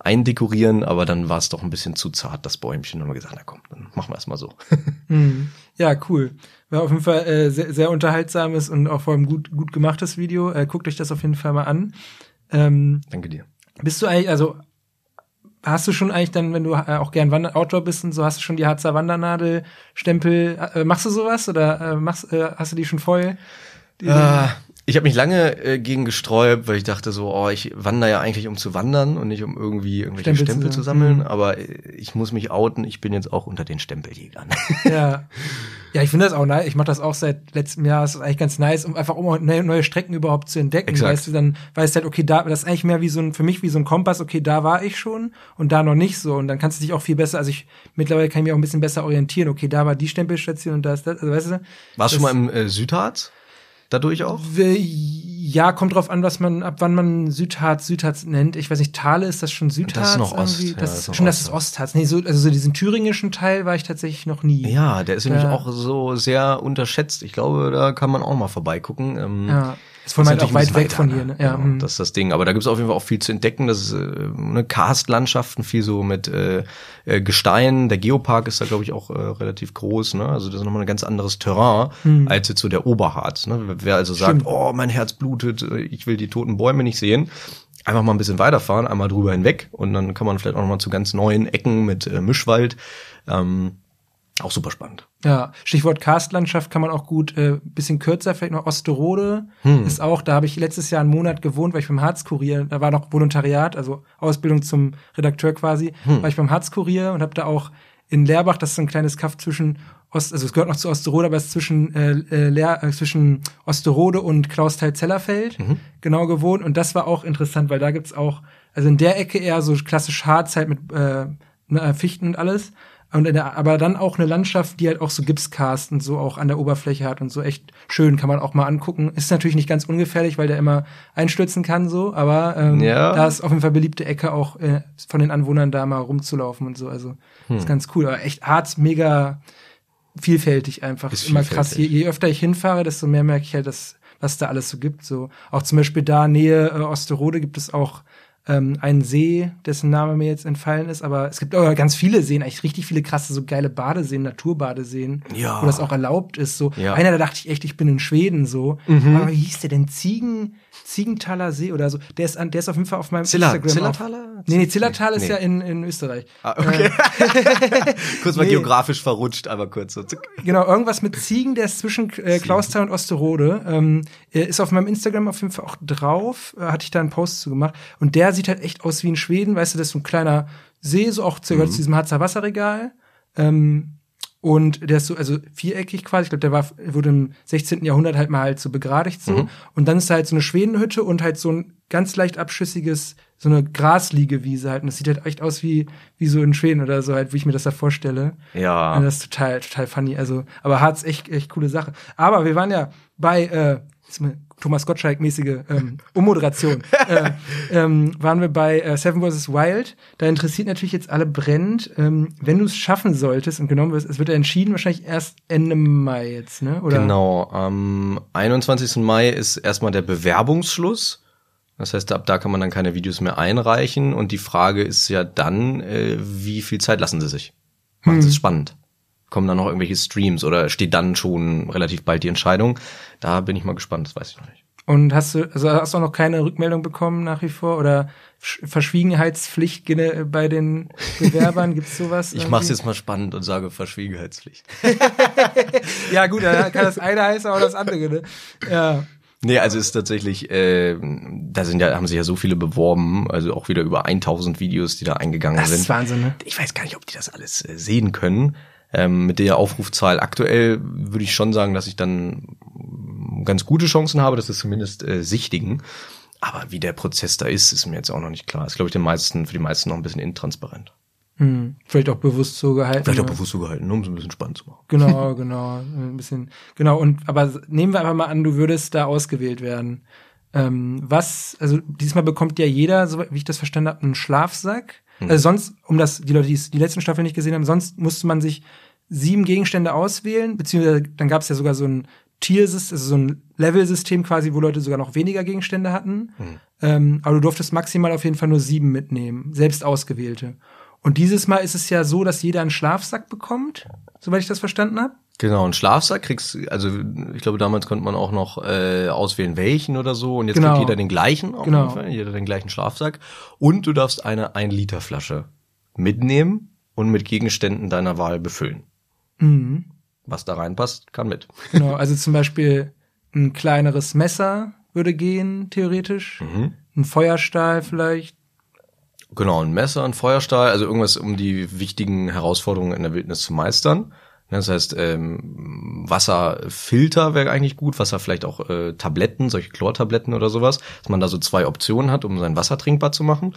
eindekorieren, aber dann war es doch ein bisschen zu zart, das Bäumchen. Und haben wir gesagt, na komm, dann machen wir es mal so. Mhm. Ja, cool. War auf jeden Fall äh, sehr, sehr unterhaltsames und auch vor allem gut, gut gemachtes Video. Äh, guckt euch das auf jeden Fall mal an. Ähm, Danke dir. Bist du eigentlich, also hast du schon eigentlich dann, wenn du äh, auch gern Wander Outdoor bist und so, hast du schon die Harzer Wandernadel, Stempel, äh, machst du sowas oder äh, machst, äh, hast du die schon voll? Die äh, ich habe mich lange äh, gegen gesträubt, weil ich dachte so, oh, ich wandere ja eigentlich um zu wandern und nicht um irgendwie irgendwelche Stempel, Stempel zu, sammeln. Mhm. Aber äh, ich muss mich outen, ich bin jetzt auch unter den Stempeljägern. Ja. Ja, ich finde das auch nice. Ich mache das auch seit letztem Jahr. Es ist eigentlich ganz nice, um einfach um neue Strecken überhaupt zu entdecken. Exakt. Weißt du, dann weißt du halt, okay, da, das ist eigentlich mehr wie so ein, für mich wie so ein Kompass, okay, da war ich schon und da noch nicht so. Und dann kannst du dich auch viel besser, also ich, mittlerweile kann ich mich auch ein bisschen besser orientieren. Okay, da war die Stempelstation und da ist das, also weißt du. Warst du schon mal im äh, Südharz? Dadurch auch? Ja, kommt drauf an, was man, ab wann man Südharz, Südharz nennt. Ich weiß nicht, Thale ist das schon Südharz? Das ist noch Ost. Ja, das, ist schon, das ist Ostharz. Nee, so, also so diesen thüringischen Teil war ich tatsächlich noch nie. Ja, der ist nämlich auch so sehr unterschätzt. Ich glaube, da kann man auch mal vorbeigucken. Ähm, ja. Ist von auch weit weg von hier. Ne? ne? Ja, Genau, hm. das ist das Ding. Aber da gibt's auf jeden Fall auch viel zu entdecken. Das ist äh, eine Karstlandschaften, viel so mit äh, äh, Gestein. Der Geopark ist da, glaube ich, auch äh, relativ groß. Ne? Also das ist nochmal ein ganz anderes Terrain als jetzt so der Oberharz. Ne? Wer also sagt, Hm. Stimmt. oh, mein Herz blutet, äh, ich will die toten Bäume nicht sehen. Einfach mal ein bisschen weiterfahren, einmal drüber hinweg und dann kann man vielleicht auch noch mal zu ganz neuen Ecken mit äh, Mischwald. Ähm, auch super spannend. Ja, Stichwort Karstlandschaft kann man auch gut, äh, bisschen kürzer, vielleicht noch Osterode Hm. ist auch, da habe ich letztes Jahr einen Monat gewohnt, weil ich beim Harzkurier, da war noch Volontariat, also Ausbildung zum Redakteur quasi, Hm. war ich beim Harzkurier und habe da auch in Leerbach, das ist so ein kleines Kaff zwischen Ost, also es gehört noch zu Osterode, aber es ist zwischen äh, äh, Leer, äh, zwischen Osterode und Klausthal-Zellerfeld Mhm. genau gewohnt und das war auch interessant, weil da gibt's auch, also in der Ecke eher so klassisch Harz halt mit äh, ne, Fichten und alles. Und in der, aber dann auch eine Landschaft, die halt auch so Gipskarsten so auch an der Oberfläche hat und so echt schön, kann man auch mal angucken. Ist natürlich nicht ganz ungefährlich, weil der immer einstürzen kann so, aber ähm, Ja. da ist auf jeden Fall beliebte Ecke auch äh, von den Anwohnern da mal rumzulaufen und so. Also Hm. ist ganz cool. Aber echt Harz mega vielfältig einfach. Ist immer krass. Je, vielfältig. je öfter ich hinfahre, desto mehr merke ich halt, dass, was da alles so gibt. So auch zum Beispiel da Nähe äh, Osterode gibt es auch ähm, einen See, dessen Name mir jetzt entfallen ist, aber es gibt auch ganz viele Seen, eigentlich richtig viele krasse, so geile Badeseen, Naturbadeseen, Ja. wo das auch erlaubt ist. So Ja. einer, da dachte ich echt, ich bin in Schweden so. Aber wie hieß der denn? Ziegen, Ziegenthaler See oder so. Der ist an, der ist auf jeden Fall auf meinem Ziller- Instagram. Zillertaler? Auf, nee, nee, Zillertal ist Nee. ja in, in Österreich. Ah, okay. kurz mal Nee. geografisch verrutscht, aber kurz so. Genau, irgendwas mit Ziegen, der ist zwischen äh, Klausthal und Osterode. Ähm, er ist auf meinem Instagram auf jeden Fall auch drauf. Äh, hatte ich da einen Post zu gemacht. Und der sieht halt echt aus wie in Schweden. Weißt du, das ist so ein kleiner See, so auch gehört zu diesem Harzer Wasserregal. Ähm, und der ist so, also viereckig quasi. Ich glaube, der war, wurde im 16. Jahrhundert halt mal halt so begradigt so. Und dann ist da halt so eine Schwedenhütte und halt so ein ganz leicht abschüssiges, so eine Grasliegewiese halt. Und das sieht halt echt aus wie, wie so in Schweden oder so halt, wie ich mir das da vorstelle. Ja. Ja, das ist total, total funny. Also, aber Harz echt, echt coole Sache. Aber wir waren ja bei äh, ist mir Thomas Gottschalk-mäßige ähm, Ummoderation. äh, ähm, waren wir bei äh, Seven vs. Wild. Da interessiert natürlich jetzt alle brennend, ähm, wenn du es schaffen solltest und genommen wirst, es wird ja entschieden wahrscheinlich erst Ende Mai jetzt, ne? Oder? Genau, am 21. Mai ist erstmal der Bewerbungsschluss. Das heißt, ab da kann man dann keine Videos mehr einreichen. Und die Frage ist ja dann, äh, wie viel Zeit lassen sie sich? Machen sie es spannend? Kommen dann noch irgendwelche Streams oder steht dann schon relativ bald die Entscheidung? Da bin ich mal gespannt, das weiß ich noch nicht. Und hast du, also hast du auch noch keine Rückmeldung bekommen nach wie vor? Oder Sch- Verschwiegenheitspflicht bei den Bewerbern? Gibt's sowas? Ich mache es jetzt mal spannend und sage Verschwiegenheitspflicht. Ja, gut, dann kann das eine heißen, aber das andere, ne? Ja. Nee, also ist tatsächlich, äh, da sind ja, haben sich ja so viele beworben, also auch wieder über 1000 Videos, die da eingegangen Das sind. ist Wahnsinn, ne? Ich weiß gar nicht, ob die das alles äh, sehen können. Ähm, mit der Aufrufzahl aktuell würde ich schon sagen, dass ich dann ganz gute Chancen habe, dass wir zumindest äh, sichtigen. Aber wie der Prozess da ist, ist mir jetzt auch noch nicht klar. Ist, glaube ich, den meisten, für die meisten noch ein bisschen intransparent. Hm. Vielleicht auch bewusst so gehalten. Vielleicht auch bewusst so gehalten, nur um es ein bisschen spannend zu machen. Genau, genau. Ein bisschen. Genau, und aber nehmen wir einfach mal an, du würdest da ausgewählt werden. Ähm, was, also diesmal bekommt ja jeder, so wie ich das verstanden habe, einen Schlafsack. Also sonst, um das, die Leute, die es die letzten Staffel nicht gesehen haben, sonst musste man sich sieben Gegenstände auswählen, beziehungsweise dann gab es ja sogar so ein Tiersystem, also so ein Level-System quasi, wo Leute sogar noch weniger Gegenstände hatten. Ähm, aber du durftest maximal auf jeden Fall nur sieben mitnehmen, selbst ausgewählte. Und dieses Mal ist es ja so, dass jeder einen Schlafsack bekommt, soweit ich das verstanden habe. Genau, einen Schlafsack kriegst also ich glaube, damals konnte man auch noch äh, auswählen, welchen oder so. Und jetzt Genau. kriegt jeder den gleichen auf Genau. jeden Fall, jeder den gleichen Schlafsack. Und du darfst eine 1-Liter-Flasche mitnehmen und mit Gegenständen deiner Wahl befüllen. Mhm. Was da reinpasst, kann mit. Genau, also zum Beispiel ein kleineres Messer würde gehen, theoretisch. Mhm. Ein Feuerstahl vielleicht. Genau, ein Messer, ein Feuerstahl, also irgendwas, um die wichtigen Herausforderungen in der Wildnis zu meistern. Das heißt, ähm, Wasserfilter wäre eigentlich gut, Wasser vielleicht auch äh, Tabletten, solche Chlortabletten oder sowas, dass man da so zwei Optionen hat, um sein Wasser trinkbar zu machen.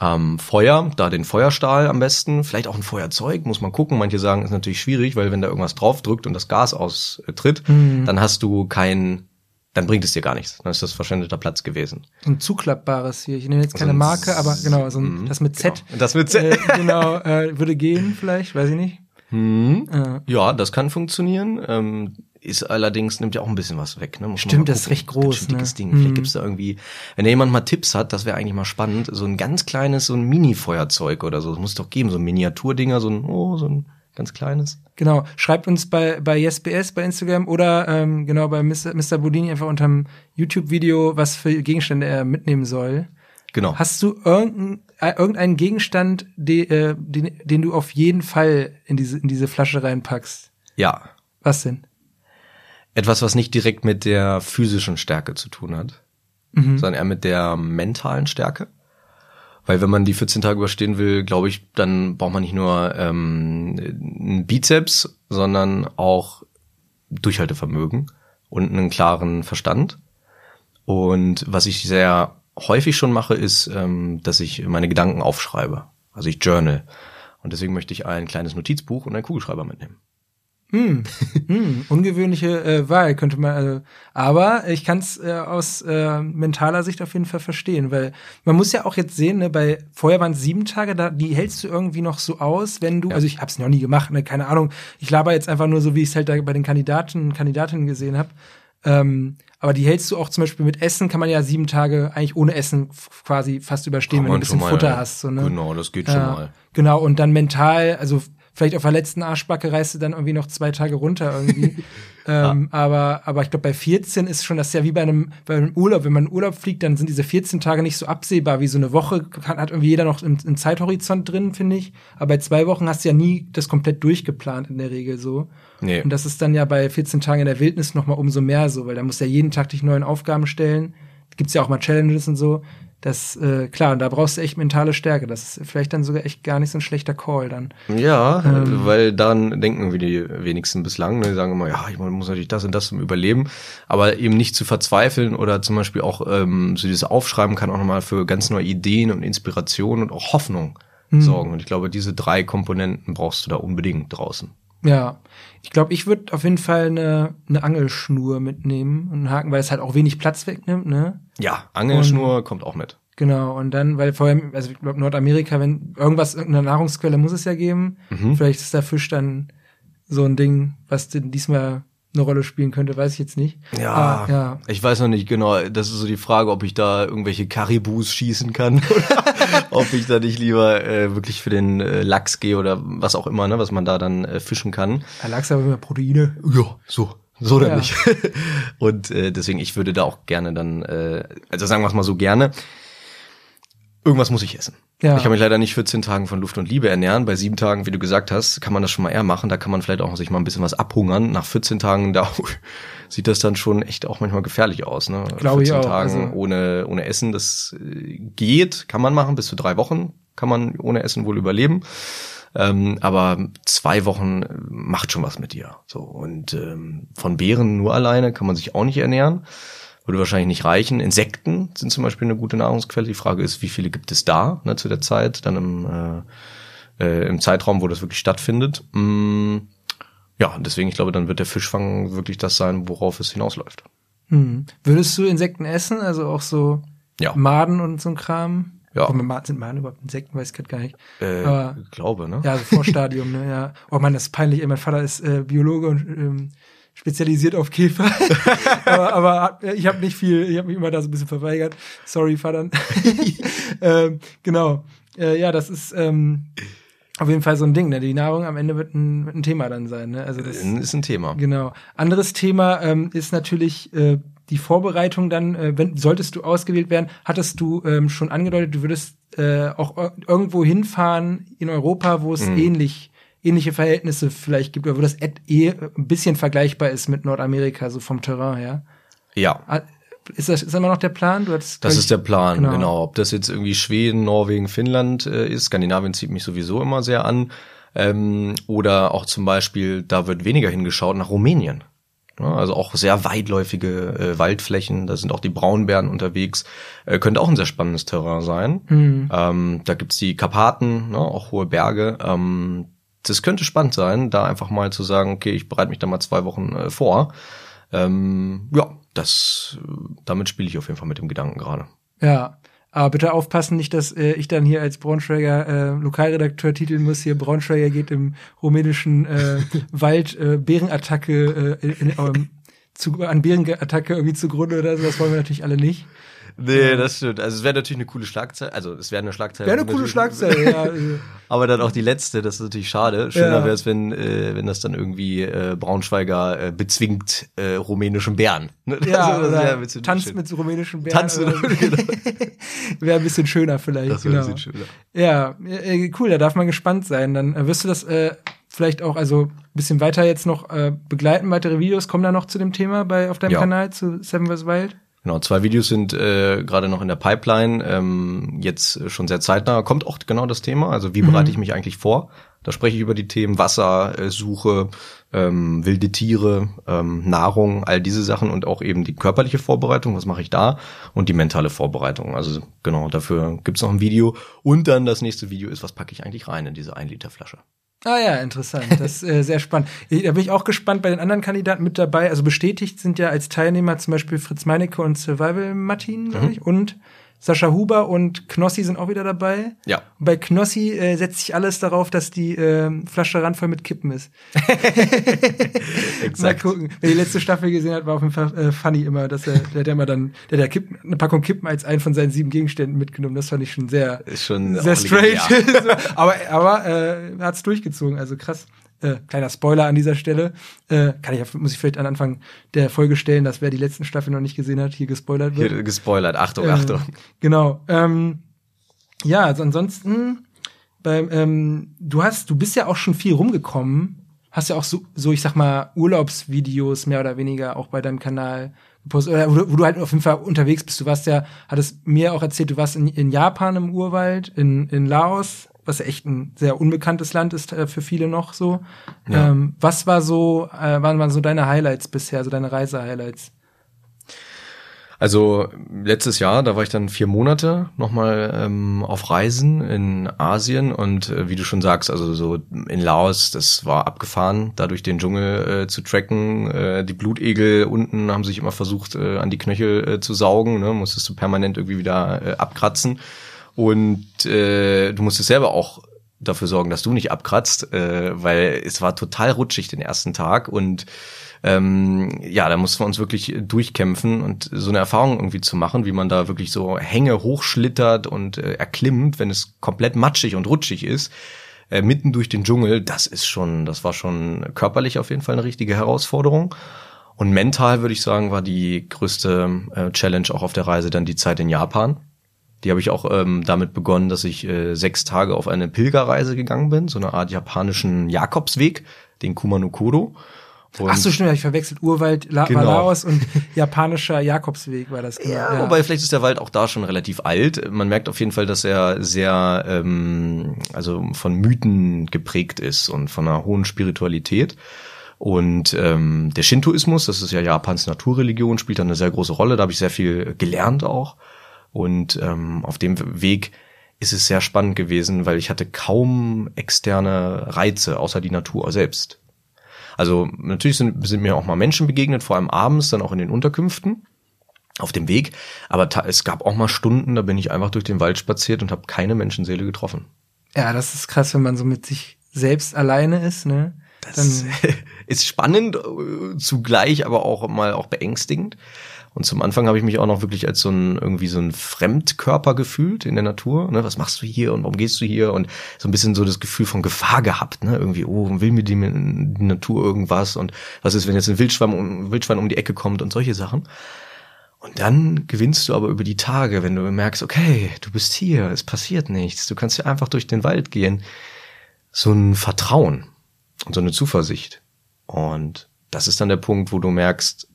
Ähm, Feuer, da den Feuerstahl am besten, vielleicht auch ein Feuerzeug, muss man gucken. Manche sagen, ist natürlich schwierig, weil wenn da irgendwas draufdrückt und das Gas austritt, dann hast du kein, dann bringt es dir gar nichts. Dann ist das verschwendeter Platz gewesen. Ein zuklappbares hier. Ich nenne jetzt keine So Marke, aber genau, so Mhm, ein, das mit Z. Genau. Das mit Z. Äh, genau, äh, würde gehen vielleicht, weiß ich nicht. Hm. Äh, Ja, das kann funktionieren. Ähm, ist allerdings, nimmt ja auch ein bisschen was weg. Ne? Muss Stimmt, das ist recht groß. Ein dickes ne? Ding. Vielleicht mhm. gibt's da irgendwie, wenn da jemand mal Tipps hat, das wäre eigentlich mal spannend, so ein ganz kleines, so ein Mini-Feuerzeug oder so. Das muss es doch geben, so ein Miniaturdinger, so ein, oh, so ein ganz kleines. Genau. Schreibt uns bei, bei YesBS bei Instagram oder ähm, genau bei Mr. Mr. Bodini einfach unterm YouTube-Video, was für Gegenstände er mitnehmen soll. Genau. Hast du irgendeinen, äh, irgendeinen Gegenstand, de, äh, den, den du auf jeden Fall in diese, in diese Flasche reinpackst? Ja. Was denn? Etwas, was nicht direkt mit der physischen Stärke zu tun hat, mhm. sondern eher mit der mentalen Stärke. Weil wenn man die 14 Tage überstehen will, glaube ich, dann braucht man nicht nur ähm, einen Bizeps, sondern auch Durchhaltevermögen und einen klaren Verstand. Und was ich sehr häufig schon mache, ist, ähm, dass ich meine Gedanken aufschreibe. Also ich journal. Und deswegen möchte ich ein kleines Notizbuch und einen Kugelschreiber mitnehmen. Hm, hm, ungewöhnliche äh, Wahl könnte man, äh, aber ich kann es äh, aus äh, mentaler Sicht auf jeden Fall verstehen, weil man muss ja auch jetzt sehen, ne, bei vorher waren es sieben Tage, da die hältst du irgendwie noch so aus, wenn du, ja. also ich habe es noch nie gemacht, ne, keine Ahnung, ich laber jetzt einfach nur so, wie ich es halt da bei den Kandidaten und Kandidatinnen gesehen habe. Ähm, aber die hältst du auch zum Beispiel mit Essen, kann man ja sieben Tage eigentlich ohne Essen quasi fast überstehen, wenn du ein bisschen Futter mal, hast. So, ne? Genau, das geht schon mal. Genau, und dann mental, also vielleicht auf der letzten Arschbacke reist du dann irgendwie noch zwei Tage runter irgendwie. ähm, ja. Aber, aber ich glaube, bei 14 ist schon das ja wie bei einem, bei einem Urlaub. Wenn man in Urlaub fliegt, dann sind diese 14 Tage nicht so absehbar wie so eine Woche. Kann, hat irgendwie jeder noch im, im Zeithorizont drin, finde ich. Aber bei zwei Wochen hast du ja nie das komplett durchgeplant in der Regel so. Nee. Und das ist dann ja bei 14 Tagen in der Wildnis noch mal umso mehr so, weil da musst du ja jeden Tag dich neuen Aufgaben stellen. Gibt's ja auch mal Challenges und so das, äh, klar, und da brauchst du echt mentale Stärke. Das ist vielleicht dann sogar echt gar nicht so ein schlechter Call dann. Ja, ähm, weil dann denken wir die wenigsten bislang, ne, die sagen immer, ja, ich muss natürlich das und das zum Überleben, aber eben nicht zu verzweifeln oder zum Beispiel auch ähm, so dieses Aufschreiben kann auch nochmal für ganz neue Ideen und Inspiration und auch Hoffnung mhm. sorgen. Und ich glaube, diese drei Komponenten brauchst du da unbedingt draußen. Ja, ich glaube, ich würde auf jeden Fall eine, eine Angelschnur mitnehmen und einen Haken, weil es halt auch wenig Platz wegnimmt, ne? Ja, Angelschnur und, kommt auch mit. Genau, und dann, weil vorher, also ich glaube Nordamerika, wenn irgendwas, irgendeine Nahrungsquelle muss es ja geben. Mhm. Vielleicht ist der Fisch dann so ein Ding, was denn diesmal eine Rolle spielen könnte, weiß ich jetzt nicht. Ja, ah, ja. ich weiß noch nicht genau. Das ist so die Frage, ob ich da irgendwelche Karibus schießen kann oder ob ich da nicht lieber äh, wirklich für den äh, Lachs gehe oder was auch immer, ne, was man da dann äh, fischen kann. Ja, Lachs aber immer Proteine. Ja, so. So ja. nämlich. Und äh, deswegen, ich würde da auch gerne dann, äh, also sagen wir es mal so gerne, irgendwas muss ich essen. Ja. Ich kann mich leider nicht 14 Tagen von Luft und Liebe ernähren. Bei sieben Tagen, wie du gesagt hast, kann man das schon mal eher machen. Da kann man vielleicht auch sich mal ein bisschen was abhungern. Nach 14 Tagen, da sieht das dann schon echt auch manchmal gefährlich aus. Ne? Glaube 14 ich auch. Tagen also ohne, ohne Essen, das äh, geht, kann man machen. Bis zu drei Wochen kann man ohne Essen wohl überleben. Ähm, aber zwei Wochen macht schon was mit dir. So und ähm, von Beeren nur alleine kann man sich auch nicht ernähren würde wahrscheinlich nicht reichen. Insekten sind zum Beispiel eine gute Nahrungsquelle. Die Frage ist, wie viele gibt es da ne, zu der Zeit, dann im, äh, äh, im Zeitraum, wo das wirklich stattfindet. Mm, ja, deswegen, ich glaube, dann wird der Fischfang wirklich das sein, worauf es hinausläuft. Hm. Würdest du Insekten essen? Also auch so ja. Maden und so ein Kram? Ja. Oh, sind Maden überhaupt Insekten? Weiß ich gerade gar nicht. Äh, Aber, glaube, ne? Ja, also Vorstadium, ne? Ja. Oh man, das ist peinlich. Mein Vater ist äh, Biologe und ähm, spezialisiert auf Käfer. aber, aber ich habe nicht viel, ich habe mich immer da so ein bisschen verweigert. Sorry, Vater. ähm, genau. Äh, ja, das ist ähm, auf jeden Fall so ein Ding. Ne? Die Nahrung am Ende wird ein, wird ein Thema dann sein. Ne? Also das ist ein Thema. Genau. Anderes Thema ähm, ist natürlich äh, die Vorbereitung dann. Äh, wenn solltest du ausgewählt werden, hattest du ähm, schon angedeutet, du würdest äh, auch irgendwo hinfahren in Europa, wo es mhm. ähnlich ähnliche Verhältnisse vielleicht gibt, oder wo das eh ein bisschen vergleichbar ist mit Nordamerika, so vom Terrain her. Ja. Ah, ist das ist immer noch der Plan? Du hattest, das ist der Plan, genau. genau. Ob das jetzt irgendwie Schweden, Norwegen, Finnland äh, ist, Skandinavien zieht mich sowieso immer sehr an. Ähm, oder auch zum Beispiel, da wird weniger hingeschaut nach Rumänien. Ja, also auch sehr weitläufige äh, Waldflächen, da sind auch die Braunbären unterwegs. Äh, könnte auch ein sehr spannendes Terrain sein. Mhm. Ähm, da gibt's die Karpaten, ne, auch hohe Berge. Ähm, das könnte spannend sein, da einfach mal zu sagen, okay, ich bereite mich da mal zwei Wochen äh, vor. Ähm, ja, das, damit spiele ich auf jeden Fall mit dem Gedanken gerade. Ja, Aber bitte aufpassen, nicht, dass äh, ich dann hier als Braunschweiger äh, Lokalredakteur titeln muss, hier Braunschweiger geht im rumänischen äh, Wald äh, Bärenattacke äh, in, ähm, zu, an Bärenattacke irgendwie zugrunde oder so. Das wollen wir natürlich alle nicht. Nee, das stimmt. Also es wäre natürlich eine coole Schlagzeile. Also es wäre eine Schlagzeile. Wäre eine coole Schlagzeile, ja. Aber dann auch die letzte, das ist natürlich schade. Schöner ja. wäre es, wenn, äh, wenn das dann irgendwie äh, Braunschweiger äh, bezwingt äh, rumänischen Bären. Ne? Ja, also, das tanzt schön. mit rumänischen Bären. Tanzt mit, genau. Wäre ein bisschen schöner vielleicht. Das wäre genau. ein bisschen schöner. Ja, äh, cool, da darf man gespannt sein. Dann äh, wirst du das äh, vielleicht auch, also bisschen weiter jetzt noch äh, begleiten. Weitere Videos kommen da noch zu dem Thema bei auf deinem ja. Kanal zu Seven vs. Wild? Genau, zwei Videos sind äh, gerade noch in der Pipeline, ähm, jetzt schon sehr zeitnah. Kommt auch genau das Thema, also wie mhm. bereite ich mich eigentlich vor? Da spreche ich über die Themen Wassersuche, äh, ähm, wilde Tiere, ähm, Nahrung, all diese Sachen und auch eben die körperliche Vorbereitung, was mache ich da? Und die mentale Vorbereitung. Also genau, dafür gibt's noch ein Video. Und dann das nächste Video ist, was packe ich eigentlich rein in diese 1 Liter Flasche? Ah ja, interessant. Das ist äh, sehr spannend. Da bin ich auch gespannt bei den anderen Kandidaten mit dabei. Also bestätigt sind ja als Teilnehmer zum Beispiel Fritz Meinecke und Survival Martin, glaube mhm. ich, und Sascha Huber und Knossi sind auch wieder dabei. Ja. Und bei Knossi äh, setzt sich alles darauf, dass die äh, Flasche randvoll mit Kippen ist. Exakt. Mal gucken. Wer die letzte Staffel gesehen hat, war auf jeden Fall äh, funny immer, dass er, der, der immer dann, der der Kippen, eine Packung Kippen als einen von seinen sieben Gegenständen mitgenommen. Das fand ich schon sehr, ist schon sehr straight. so, aber aber äh, hat's durchgezogen, also krass. Äh, kleiner Spoiler an dieser Stelle. Äh, kann ich, muss ich vielleicht an Anfang der Folge stellen, dass wer die letzten Staffel noch nicht gesehen hat, hier gespoilert wird. Hier gespoilert, Achtung, äh, Achtung. Genau. Ähm, ja, also ansonsten, beim, ähm, du hast, du bist ja auch schon viel rumgekommen, hast ja auch so, so ich sag mal, Urlaubsvideos mehr oder weniger auch bei deinem Kanal gepostet, oder wo, wo du halt auf jeden Fall unterwegs bist. Du warst ja, hattest mir auch erzählt, du warst in, in Japan im Urwald, in, in Laos, was echt ein sehr unbekanntes Land ist äh, für viele noch so. Ja. Ähm, was war so, äh, waren, waren so deine Highlights bisher, so deine Reise-Highlights? Also letztes Jahr, da war ich dann vier Monate nochmal ähm, auf Reisen in Asien und äh, wie du schon sagst, also so in Laos, das war abgefahren, da durch den Dschungel äh, zu tracken. Äh, die Blutegel unten haben sich immer versucht, äh, an die Knöchel äh, zu saugen, ne? musstest du permanent irgendwie wieder äh, abkratzen. Und äh, du musstest selber auch dafür sorgen, dass du nicht abkratzt, äh, weil es war total rutschig den ersten Tag. Und ähm, ja, da mussten wir uns wirklich durchkämpfen und so eine Erfahrung irgendwie zu machen, wie man da wirklich so Hänge hochschlittert und äh, erklimmt, wenn es komplett matschig und rutschig ist, äh, mitten durch den Dschungel, das ist schon, das war schon körperlich auf jeden Fall eine richtige Herausforderung. Und mental würde ich sagen, war die größte äh, Challenge auch auf der Reise dann die Zeit in Japan die habe ich auch ähm, damit begonnen, dass ich äh, sechs Tage auf eine Pilgerreise gegangen bin, so eine Art japanischen Jakobsweg, den Kumanokuro. Und Ach so, stimmt, ich verwechselt. Urwald La genau. Laos und japanischer Jakobsweg war das. Genau. Ja, ja, wobei vielleicht ist der Wald auch da schon relativ alt. Man merkt auf jeden Fall, dass er sehr, ähm, also von Mythen geprägt ist und von einer hohen Spiritualität. Und ähm, der Shintoismus, das ist ja Japans Naturreligion, spielt da eine sehr große Rolle. Da habe ich sehr viel gelernt auch. Und ähm, auf dem Weg ist es sehr spannend gewesen, weil ich hatte kaum externe Reize außer die Natur selbst. Also natürlich sind, sind mir auch mal Menschen begegnet, vor allem abends, dann auch in den Unterkünften auf dem Weg. Aber es gab auch mal Stunden, da bin ich einfach durch den Wald spaziert und habe keine Menschenseele getroffen. Ja, das ist krass, wenn man so mit sich selbst alleine ist, ne? Das ist spannend, äh, zugleich aber auch mal auch beängstigend. Und zum Anfang habe ich mich auch noch wirklich als so ein irgendwie so ein Fremdkörper gefühlt in der Natur. Ne? Was machst du hier und warum gehst du hier? Und so ein bisschen so das Gefühl von Gefahr gehabt. Ne? Irgendwie, oh, will mir die, die Natur irgendwas? Und was ist, wenn jetzt ein Wildschwein, ein Wildschwein um die Ecke kommt und solche Sachen? Und dann gewinnst du aber über die Tage, wenn du merkst, okay, du bist hier, es passiert nichts, du kannst hier einfach durch den Wald gehen. So ein Vertrauen und so eine Zuversicht. Und das ist dann der Punkt, wo du merkst,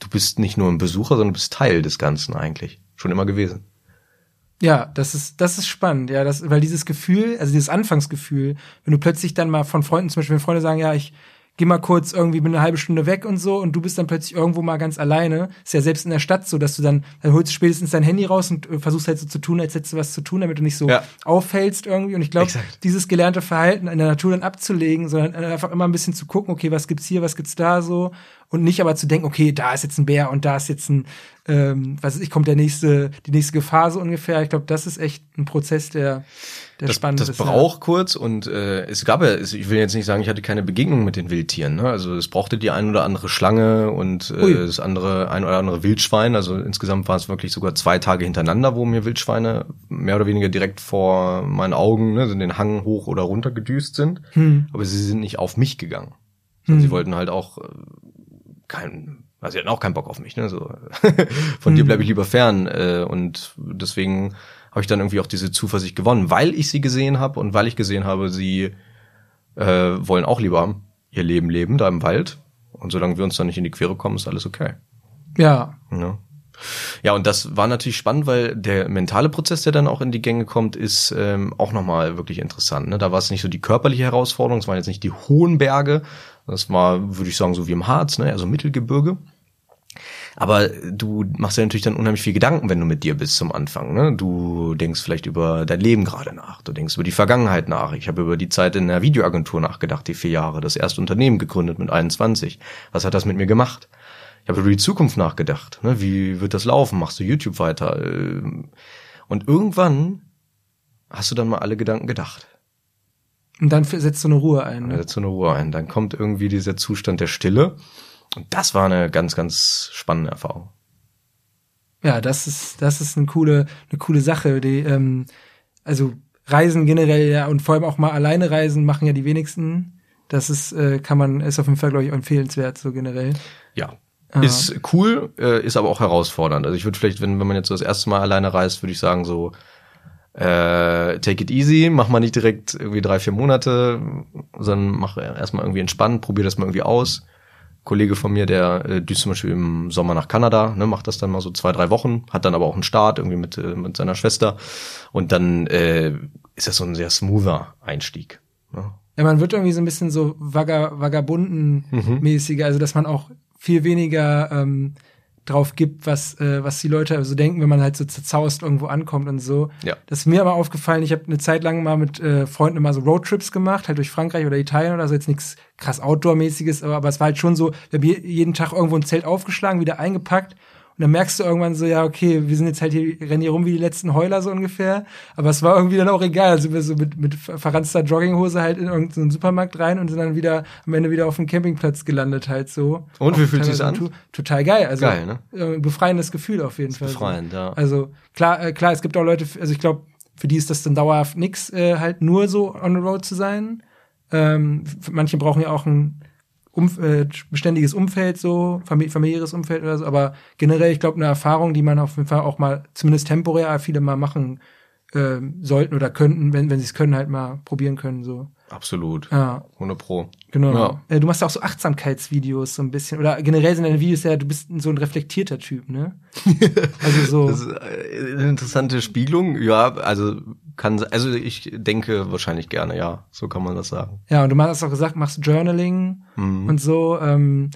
du bist nicht nur ein Besucher, sondern du bist Teil des Ganzen eigentlich. Schon immer gewesen. Ja, das ist, das ist spannend, ja, das, weil dieses Gefühl, also dieses Anfangsgefühl, wenn du plötzlich dann mal von Freunden, zum Beispiel wenn Freunde sagen, ja, ich geh mal kurz irgendwie bin eine halbe Stunde weg und so und du bist dann plötzlich irgendwo mal ganz alleine. Ist ja selbst in der Stadt so, dass du dann, dann holst du spätestens dein Handy raus und äh, versuchst halt so zu tun, als hättest du was zu tun, damit du nicht so ja. auffällst irgendwie. Und ich glaube, dieses gelernte Verhalten in der Natur dann abzulegen, sondern einfach immer ein bisschen zu gucken, okay, was gibt's hier, was gibt's da so und nicht aber zu denken, okay, da ist jetzt ein Bär und da ist jetzt ein, ähm, was weiß ich, kommt der nächste, die nächste Gefahr so ungefähr. Ich glaube, das ist echt ein Prozess, der, der das, spannend das braucht ja. kurz und äh, es gab ja, ich will jetzt nicht sagen, ich hatte keine Begegnung mit den Wildtieren. Ne? Also es brauchte die ein oder andere Schlange und äh, das andere ein oder andere Wildschwein. Also insgesamt war es wirklich sogar zwei Tage hintereinander, wo mir Wildschweine mehr oder weniger direkt vor meinen Augen ne, so den Hang hoch oder runter gedüst sind. Hm. Aber sie sind nicht auf mich gegangen. Hm. Sie wollten halt auch äh, kein, also sie hatten auch keinen Bock auf mich. Ne? So von hm. dir bleibe ich lieber fern äh, und deswegen habe ich dann irgendwie auch diese Zuversicht gewonnen, weil ich sie gesehen habe und weil ich gesehen habe, sie äh, wollen auch lieber ihr Leben leben da im Wald. Und solange wir uns dann nicht in die Quere kommen, ist alles okay. Ja. ja. Ja, und das war natürlich spannend, weil der mentale Prozess, der dann auch in die Gänge kommt, ist ähm, auch nochmal wirklich interessant. Ne? Da war es nicht so die körperliche Herausforderung, es waren jetzt nicht die hohen Berge, das war, würde ich sagen, so wie im Harz, ne? also Mittelgebirge. Aber du machst ja natürlich dann unheimlich viel Gedanken, wenn du mit dir bist zum Anfang. Ne? Du denkst vielleicht über dein Leben gerade nach. Du denkst über die Vergangenheit nach. Ich habe über die Zeit in der Videoagentur nachgedacht, die vier Jahre, das erste Unternehmen gegründet mit 21. Was hat das mit mir gemacht? Ich habe über die Zukunft nachgedacht. Ne? Wie wird das laufen? Machst du YouTube weiter? Und irgendwann hast du dann mal alle Gedanken gedacht. Und dann setzt du eine Ruhe ein. Ne? Dann setzt du eine Ruhe ein. Dann kommt irgendwie dieser Zustand der Stille und das war eine ganz, ganz spannende Erfahrung. Ja, das ist, das ist eine coole, eine coole Sache. Die, ähm, also Reisen generell ja und vor allem auch mal alleine reisen machen ja die wenigsten. Das ist, äh, kann man, ist auf jeden Fall, glaube ich, empfehlenswert, so generell. Ja. Ah. Ist cool, äh, ist aber auch herausfordernd. Also ich würde vielleicht, wenn, wenn man jetzt so das erste Mal alleine reist, würde ich sagen, so äh, take it easy, mach mal nicht direkt irgendwie drei, vier Monate, sondern mach erstmal irgendwie entspannt, probier das mal irgendwie aus. Kollege von mir, der äh, düst zum Beispiel im Sommer nach Kanada, ne, macht das dann mal so zwei, drei Wochen, hat dann aber auch einen Start irgendwie mit, äh, mit seiner Schwester und dann äh, ist das so ein sehr smoother Einstieg. Ne? Ja, man wird irgendwie so ein bisschen so Vaga, Vagabunden-mäßiger, mhm. also dass man auch viel weniger ähm, drauf gibt, was, äh, was die Leute so denken, wenn man halt so zerzaust irgendwo ankommt und so. Ja. Das ist mir aber aufgefallen, ich habe eine Zeit lang mal mit äh, Freunden immer so Roadtrips gemacht, halt durch Frankreich oder Italien oder so, jetzt nichts krass Outdoor-mäßiges, aber, aber es war halt schon so, wir haben jeden Tag irgendwo ein Zelt aufgeschlagen, wieder eingepackt und dann merkst du irgendwann so, ja, okay, wir sind jetzt halt hier, rennen hier rum wie die letzten Heuler so ungefähr. Aber es war irgendwie dann auch egal. Also wir so mit, mit verranzter Jogginghose halt in irgendeinen Supermarkt rein und sind dann wieder am Ende wieder auf dem Campingplatz gelandet halt so. Und wie fühlt sich's an? Total geil. Also geil, ne? Äh, befreiendes Gefühl auf jeden Fall. Befreiend, ja. Also klar, äh, klar, es gibt auch Leute, also ich glaube, für die ist das dann dauerhaft nix, äh, halt nur so on the road zu sein. Ähm, manche brauchen ja auch ein um, äh, beständiges Umfeld, so familiäres Umfeld oder so, aber generell, ich glaube, eine Erfahrung, die man auf jeden Fall auch mal, zumindest temporär, viele mal machen äh, sollten oder könnten, wenn, wenn sie es können, halt mal probieren können. so. Absolut. Ja. 100 Pro. Genau. Ja. Äh, du machst ja auch so Achtsamkeitsvideos so ein bisschen. Oder generell sind deine Videos ja, du bist so ein reflektierter Typ, ne? also so. Das ist äh, eine interessante Spiegelung. Ja, also kann, also ich denke wahrscheinlich gerne, ja. So kann man das sagen. Ja, und du hast auch gesagt, machst Journaling mhm. und so. Ähm,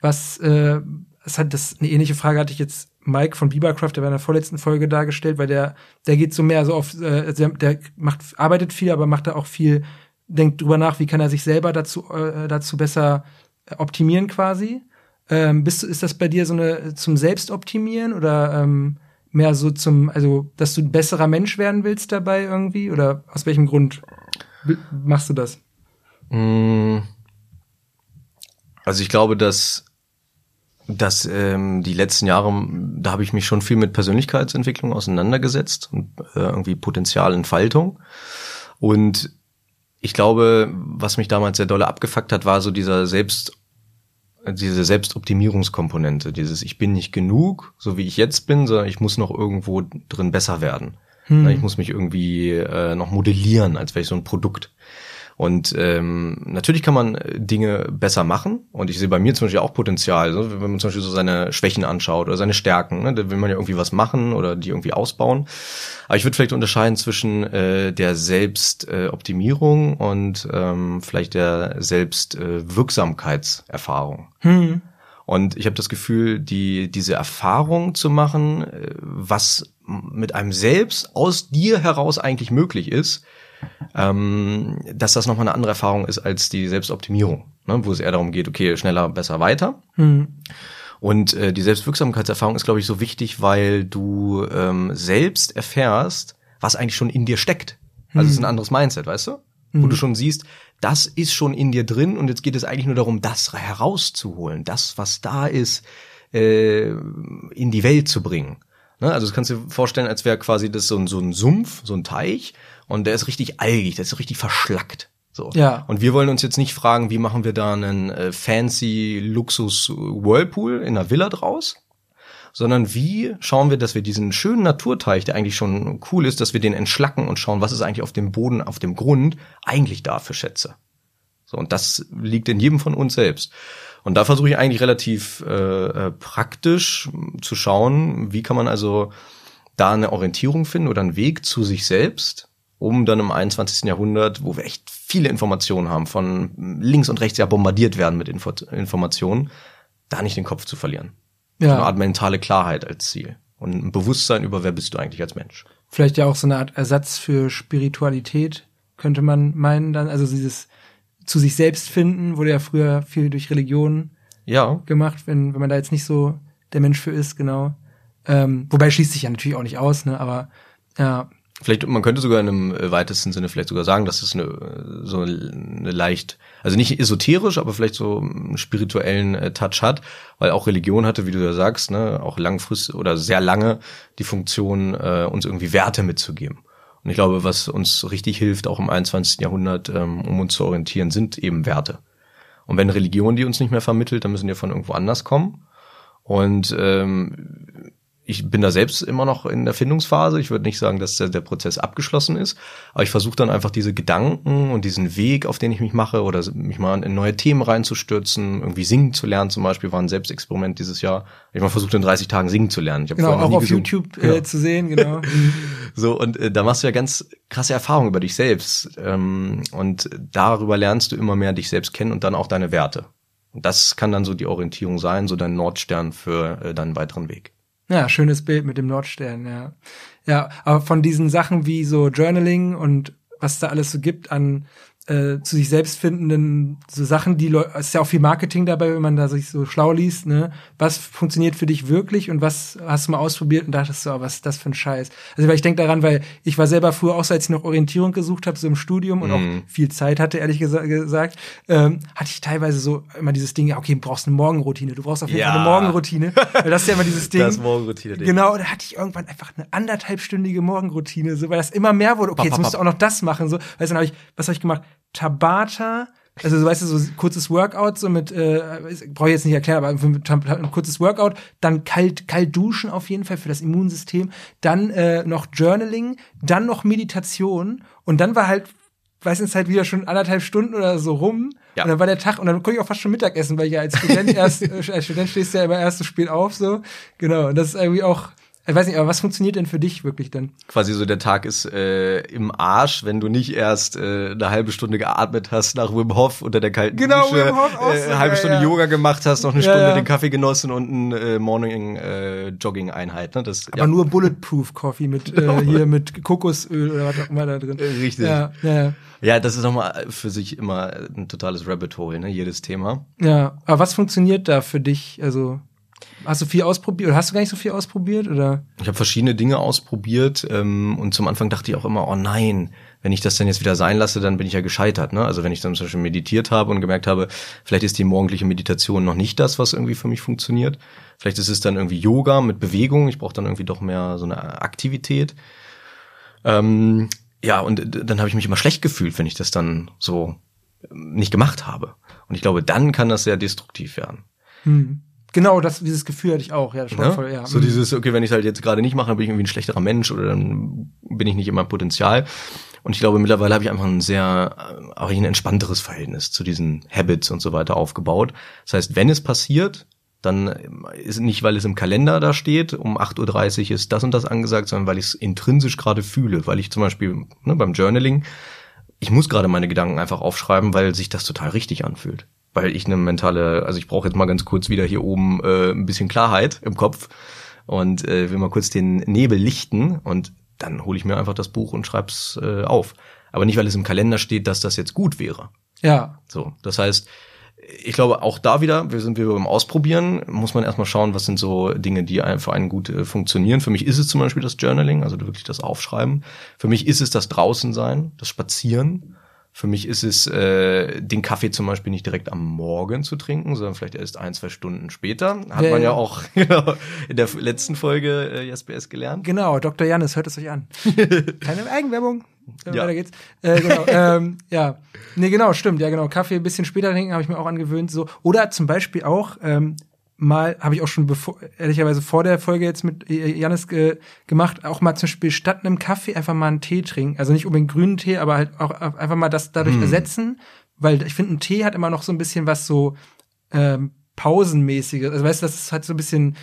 was, äh, es hat das, eine ähnliche Frage hatte ich jetzt Mike von Biebercraft, der war in der vorletzten Folge dargestellt, weil der, der geht so mehr so auf, äh, der macht, arbeitet viel, aber macht da auch viel, denkt drüber nach, wie kann er sich selber dazu, äh, dazu besser optimieren quasi. Ähm, bist du, ist das bei dir so eine zum Selbstoptimieren oder ähm, mehr so zum, also, dass du ein besserer Mensch werden willst dabei irgendwie? Oder aus welchem Grund machst du das? Mm. Also ich glaube, dass dass ähm, die letzten Jahre, da habe ich mich schon viel mit Persönlichkeitsentwicklung auseinandergesetzt und äh, irgendwie Potenzialentfaltung. Und ich glaube, was mich damals sehr dolle abgefuckt hat, war so dieser Selbst, diese Selbstoptimierungskomponente, dieses Ich bin nicht genug, so wie ich jetzt bin, sondern ich muss noch irgendwo drin besser werden. Hm. Ich muss mich irgendwie äh, noch modellieren, als wäre ich so ein Produkt. Und ähm, natürlich kann man äh, Dinge besser machen. Und ich sehe bei mir zum Beispiel auch Potenzial, so, wenn man zum Beispiel so seine Schwächen anschaut oder seine Stärken. Ne? Da will man ja irgendwie was machen oder die irgendwie ausbauen. Aber ich würde vielleicht unterscheiden zwischen äh, der Selbstoptimierung äh, und ähm, vielleicht der Selbstwirksamkeitserfahrung. Äh, hm. Und ich habe das Gefühl, die diese Erfahrung zu machen, äh, was mit einem selbst aus dir heraus eigentlich möglich ist, ähm, dass das nochmal eine andere Erfahrung ist als die Selbstoptimierung, ne? wo es eher darum geht, okay, schneller, besser, weiter. Mhm. Und äh, die Selbstwirksamkeitserfahrung ist, glaube ich, so wichtig, weil du ähm, selbst erfährst, was eigentlich schon in dir steckt. Also es ist ein anderes Mindset, weißt du? Wo du schon siehst, das ist schon in dir drin und jetzt geht es eigentlich nur darum, das herauszuholen, das, was da ist, äh, in die Welt zu bringen. Ne? Also das kannst du dir vorstellen, als wäre quasi das so ein, so ein Sumpf, so ein Teich und der ist richtig algig, der ist richtig verschlackt. So. Ja. Und wir wollen uns jetzt nicht fragen, wie machen wir da einen äh, fancy Luxus Whirlpool in einer Villa draus, sondern wie schauen wir, dass wir diesen schönen Naturteich, der eigentlich schon cool ist, dass wir den entschlacken und schauen, was ist eigentlich auf dem Boden, auf dem Grund eigentlich da für Schätze. So, und das liegt in jedem von uns selbst. Und da versuche ich eigentlich relativ äh, äh, praktisch zu schauen, wie kann man also da eine Orientierung finden oder einen Weg zu sich selbst, um dann im 21. Jahrhundert, wo wir echt viele Informationen haben, von links und rechts ja bombardiert werden mit Info Informationen, da nicht den Kopf zu verlieren. Ja. So eine Art mentale Klarheit als Ziel. Und ein Bewusstsein über, wer bist du eigentlich als Mensch. Vielleicht ja auch so eine Art Ersatz für Spiritualität, könnte man meinen dann. Also dieses zu sich selbst finden, wurde ja früher viel durch Religion Ja, gemacht, wenn, wenn man da jetzt nicht so der Mensch für ist, genau. Ähm, wobei schließt sich ja natürlich auch nicht aus, ne? Aber ja, Vielleicht, man könnte sogar in einem äh, weitesten Sinne vielleicht sogar sagen, dass es eine, äh, so eine leicht, also nicht esoterisch, aber vielleicht so einen spirituellen äh, Touch hat, weil auch Religion hatte, wie du ja sagst, ne, auch langfristig oder sehr lange die Funktion, äh, uns irgendwie Werte mitzugeben. Und ich glaube, was uns richtig hilft, auch im 21. Jahrhundert, ähm, um uns zu orientieren, sind eben Werte. Und wenn Religion die uns nicht mehr vermittelt, dann müssen die von irgendwo anders kommen. Und ähm, ich bin da selbst immer noch in der Findungsphase. Ich würde nicht sagen, dass der, der Prozess abgeschlossen ist, aber ich versuche dann einfach diese Gedanken und diesen Weg, auf den ich mich mache, oder mich mal in neue Themen reinzustürzen, irgendwie singen zu lernen zum Beispiel, war ein Selbstexperiment dieses Jahr. Ich mal versucht in 30 Tagen singen zu lernen. Ich genau, auch auf gesungen. YouTube Genau. äh, zu sehen, genau. So, und äh, da machst du ja ganz krasse Erfahrungen über dich selbst. Ähm, und darüber lernst du immer mehr dich selbst kennen und dann auch deine Werte. Und das kann dann so die Orientierung sein, so dein Nordstern für äh, deinen weiteren Weg. Ja, schönes Bild mit dem Nordstern, ja. Ja, aber von diesen Sachen wie so Journaling und was da alles so gibt an äh, zu sich selbst findenden so Sachen, die Leute, es ist ja auch viel Marketing dabei, wenn man da sich so schlau liest, ne? Was funktioniert für dich wirklich und was hast du mal ausprobiert und dachtest so, oh, was ist das für ein Scheiß? Also weil ich denke daran, weil ich war selber früher auch so, als ich noch Orientierung gesucht habe, so im Studium und auch viel Zeit hatte, ehrlich gesa gesagt, ähm, hatte ich teilweise so immer dieses Ding, ja, okay, du brauchst eine Morgenroutine, du brauchst auf jeden Ja. Fall eine Morgenroutine. Weil das ist ja immer dieses Ding. Das Morgenroutine-Ding. Genau, da hatte ich irgendwann einfach eine anderthalbstündige Morgenroutine, so, weil das immer mehr wurde. Okay, jetzt musst du auch noch das machen, so. Weißt du, dann habe ich, was habe ich gemacht? Tabata, also so, weißt du, so kurzes Workout, so mit, äh, brauche ich jetzt nicht erklären, aber Tab- ein kurzes Workout, dann kalt, kalt duschen auf jeden Fall für das Immunsystem, dann äh, noch Journaling, dann noch Meditation und dann war halt weiß jetzt halt wieder schon anderthalb Stunden oder so rum. Ja. Und dann war der Tag und dann konnte ich auch fast schon Mittagessen, weil ich ja als Student erst, äh, als Student stehst du ja immer erst so spät auf, so. Genau. Und das ist irgendwie auch, ich weiß nicht, aber was funktioniert denn für dich wirklich dann? Quasi so der Tag ist äh, im Arsch, wenn du nicht erst äh, eine halbe Stunde geatmet hast nach Wim Hof unter der kalten Genau, Dusche, Wim Hof auch äh, eine halbe ja, Stunde ja. Yoga gemacht hast, noch eine Ja, Stunde den Kaffee genossen und eine äh, Morning äh, Jogging Einheit. Ne? Das, Aber nur Bulletproof Coffee mit, äh, hier mit Kokosöl oder was auch immer da drin. Äh, richtig. Ja, ja, Ja, das ist nochmal für sich immer ein totales Rabbit Hole, ne? jedes Thema. ja. Aber was funktioniert da für dich? Also, hast du viel ausprobiert oder hast du gar nicht so viel ausprobiert oder? Ich habe verschiedene Dinge ausprobiert ähm, und zum Anfang dachte ich auch immer, oh nein, wenn ich das dann jetzt wieder sein lasse, dann bin ich ja gescheitert. Ne? Also wenn ich dann zum Beispiel meditiert habe und gemerkt habe, vielleicht ist die morgendliche Meditation noch nicht das, was irgendwie für mich funktioniert. Vielleicht ist es dann irgendwie Yoga mit Bewegung. Ich brauche dann irgendwie doch mehr so eine Aktivität. Ähm, ja, und dann habe ich mich immer schlecht gefühlt, wenn ich das dann so ähm, nicht gemacht habe. Und ich glaube, dann kann das sehr destruktiv werden. Hm. Genau, das, dieses Gefühl hatte ich auch, ja, schon Ne? voll, ja. So Hm. dieses, okay, wenn ich es halt jetzt gerade nicht mache, dann bin ich irgendwie ein schlechterer Mensch oder dann bin ich nicht in meinem Potenzial. Und ich glaube, mittlerweile habe ich einfach ein sehr, äh, auch ein entspannteres Verhältnis zu diesen Habits und so weiter aufgebaut. Das heißt, wenn es passiert, dann ist nicht, weil es im Kalender da steht, um 8.30 Uhr ist das und das angesagt, sondern weil ich es intrinsisch gerade fühle. Weil ich zum Beispiel ne, beim Journaling, ich muss gerade meine Gedanken einfach aufschreiben, weil sich das total richtig anfühlt. Weil ich eine mentale, also ich brauche jetzt mal ganz kurz wieder hier oben äh, ein bisschen Klarheit im Kopf und äh, will mal kurz den Nebel lichten und dann hole ich mir einfach das Buch und schreib's äh, auf. aber nicht, weil es im Kalender steht, dass das jetzt gut wäre. Ja. So, das heißt, ich glaube, auch da wieder, wir sind wieder beim Ausprobieren, muss man erstmal schauen, was sind so Dinge, die für einen gut äh, funktionieren. Für mich ist es zum Beispiel das Journaling, also wirklich das Aufschreiben. Für mich ist es das Draußensein, das Spazieren. Für mich ist es, äh, den Kaffee zum Beispiel nicht direkt am Morgen zu trinken, sondern vielleicht erst ein, zwei Stunden später. Hat Ja, man ja ja. auch genau, in der letzten Folge äh, JSBS gelernt. Genau, Dr. Janis, hört es euch an. Keine Eigenwerbung. Äh, Ja. Weiter geht's. Äh, genau, ähm, ja. Nee, genau, stimmt. Ja, genau. Kaffee ein bisschen später trinken, habe ich mir auch angewöhnt. So. Oder zum Beispiel auch, ähm, mal, habe ich auch schon bevor, ehrlicherweise vor der Folge jetzt mit Janis ge gemacht, auch mal zum Beispiel statt einem Kaffee einfach mal einen Tee trinken. Also nicht unbedingt grünen Tee, aber halt auch einfach mal das dadurch Hm. ersetzen. Weil ich finde, ein Tee hat immer noch so ein bisschen was so ähm, Pausenmäßiges. Also weißt du, das ist halt so ein bisschen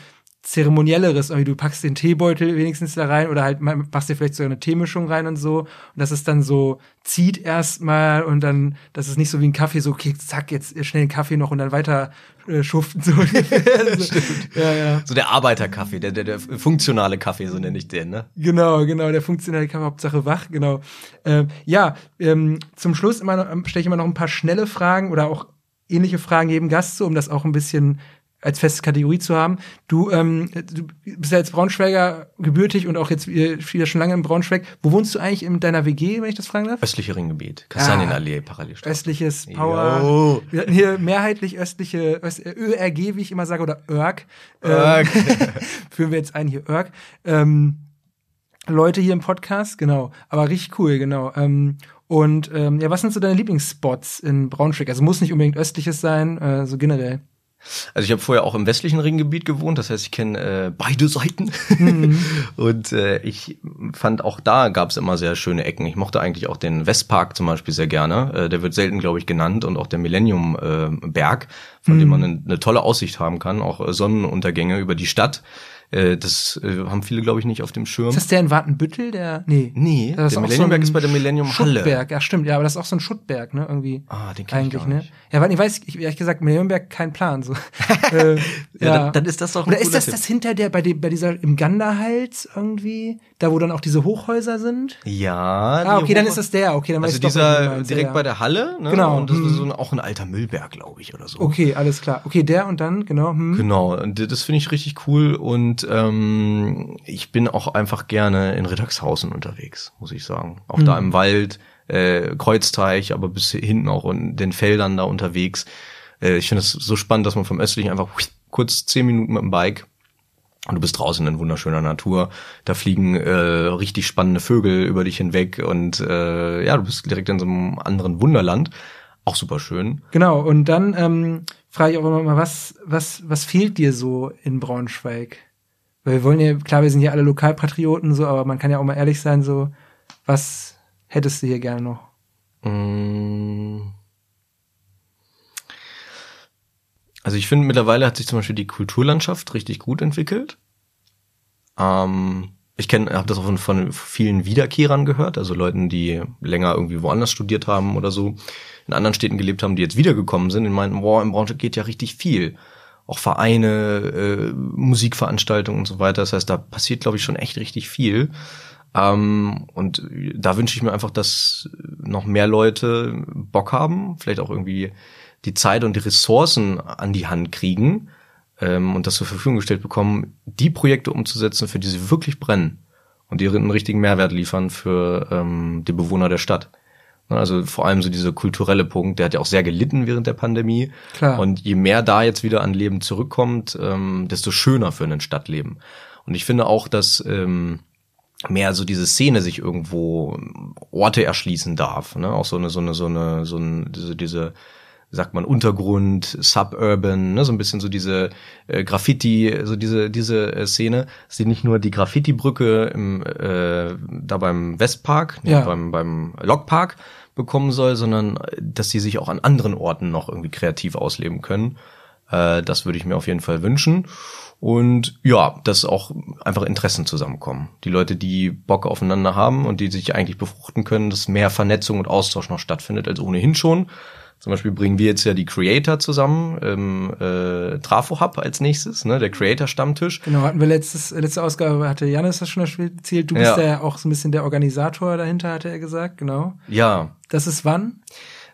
zeremonielleres. Irgendwie du packst den Teebeutel wenigstens da rein oder halt machst dir vielleicht so eine Teemischung rein und so. Und das ist dann so, zieht erstmal und dann, das ist nicht so wie ein Kaffee, so, okay, zack, jetzt schnell den Kaffee noch und dann weiter äh, schuften. So. so. Ja, ja. So der Arbeiterkaffee, der, der, der funktionale Kaffee, so nenne ich den, ne? Genau, genau, der funktionale Kaffee, Hauptsache wach, genau. Ähm, ja, ähm, zum Schluss immer noch, stelle ich immer noch ein paar schnelle Fragen oder auch ähnliche Fragen jedem Gast so, um das auch ein bisschen als feste Kategorie zu haben. Du, ähm, du bist ja jetzt Braunschweiger gebürtig und auch jetzt äh, wieder schon lange in Braunschweig. Wo wohnst du eigentlich in deiner WG, wenn ich das fragen darf? Östliche Ringgebiet, Kastanienallee, Parallelstraße. Östliches Power. Jo. Wir hatten hier mehrheitlich östliche Öst, äh, ÖRG, wie ich immer sage, oder ÖRG. Ähm, Örg. führen wir jetzt ein hier ÖRG. Ähm, Leute hier im Podcast, genau. Aber richtig cool, genau. Ähm, und ähm, ja, was sind so deine Lieblingsspots in Braunschweig? Also muss nicht unbedingt östliches sein, äh, so generell. Also ich habe vorher auch im westlichen Ringgebiet gewohnt, das heißt, ich kenne äh, beide Seiten. Und äh, ich fand auch da gab es immer sehr schöne Ecken. Ich mochte eigentlich auch den Westpark zum Beispiel sehr gerne. Äh, der wird selten, glaube ich, genannt und auch der Millennium äh, Berg, von dem man eine, eine tolle Aussicht haben kann, auch äh, Sonnenuntergänge über die Stadt. Äh, das äh, haben viele, glaube ich, nicht auf dem Schirm. Ist das der in Wartenbüttel, der? Nee. Nee, Das der Millenniumberg ein ist bei der Millennium Halle. Schuttberg, ja stimmt, ja, aber das ist auch so ein Schuttberg, ne, irgendwie. Ah, den kenn ich eigentlich, gar ne? Ja, weil ich weiß, ich, ehrlich gesagt, Millenniumberg kein Plan, so. äh, Ja, dann- dann ist das doch ein Oder ist das Tipp. das hinter der, bei dem, bei dieser, im Ganderhals irgendwie? Da, wo dann auch diese Hochhäuser sind? Ja. Ah, okay, dann ist das der, okay, dann weiß Also ich doch, dieser meinst, direkt ja, bei ja. der Halle, ne? Genau, Und das ist hm. so ein, auch ein alter Müllberg, glaube ich, oder so. Okay, alles klar. Okay, der und dann, genau. Hm. Genau, und das finde ich richtig cool und ähm, ich bin auch einfach gerne in Rittagshausen unterwegs, muss ich sagen. Auch da im Wald, äh, Kreuzteich, aber bis hinten auch in den Feldern da unterwegs. Äh, ich finde es so spannend, dass man vom Östlichen einfach kurz zehn Minuten mit dem Bike und du bist draußen in wunderschöner Natur. Da fliegen äh, richtig spannende Vögel über dich hinweg und äh, ja, du bist direkt in so einem anderen Wunderland. Auch super schön. Genau, und dann ähm, frage ich auch immer mal, was, was, was fehlt dir so in Braunschweig? Weil wir wollen ja, klar, wir sind ja alle Lokalpatrioten, so, aber man kann ja auch mal ehrlich sein, so, was hättest du hier gerne noch? Mm. Also ich finde, mittlerweile hat sich zum Beispiel die Kulturlandschaft richtig gut entwickelt. Ähm, ich kenne, habe das auch von, von vielen Wiederkehrern gehört, also Leuten, die länger irgendwie woanders studiert haben oder so, in anderen Städten gelebt haben, die jetzt wiedergekommen sind und meinten, boah, in Branche geht ja richtig viel. Auch Vereine, äh, Musikveranstaltungen und so weiter. Das heißt, da passiert, glaube ich, schon echt richtig viel. Ähm, und da wünsche ich mir einfach, dass noch mehr Leute Bock haben, vielleicht auch irgendwie die Zeit und die Ressourcen an die Hand kriegen ähm, und das zur Verfügung gestellt bekommen, die Projekte umzusetzen, für die sie wirklich brennen und einen richtigen Mehrwert liefern für ähm, die Bewohner der Stadt. Ne, Also vor allem so dieser kulturelle Punkt, der hat ja auch sehr gelitten während der Pandemie. Klar. Und je mehr da jetzt wieder an Leben zurückkommt, ähm, desto schöner für ein Stadtleben. Und ich finde auch, dass ähm, mehr so diese Szene sich irgendwo Orte erschließen darf. Ne? Auch so eine, so eine, so eine, so eine, diese, diese sagt man Untergrund, Suburban, ne, so ein bisschen so diese äh, Graffiti, so diese diese äh, Szene, dass sie nicht nur die Graffiti-Brücke im äh, da beim Westpark, Ja. beim beim Lokpark bekommen soll, sondern äh, dass sie sich auch an anderen Orten noch irgendwie kreativ ausleben können. Äh, das würde ich mir auf jeden Fall wünschen. Und ja, dass auch einfach Interessen zusammenkommen. Die Leute, die Bock aufeinander haben und die sich eigentlich befruchten können, dass mehr Vernetzung und Austausch noch stattfindet als ohnehin schon. Zum Beispiel bringen wir jetzt ja die Creator zusammen im äh, Trafo Hub als nächstes, ne, der Creator Stammtisch. Genau, hatten wir letztes, letzte Ausgabe, hatte Janis das schon erzählt. Du bist Ja. ja auch so ein bisschen der Organisator dahinter, hatte er gesagt, genau. Ja, Das ist wann?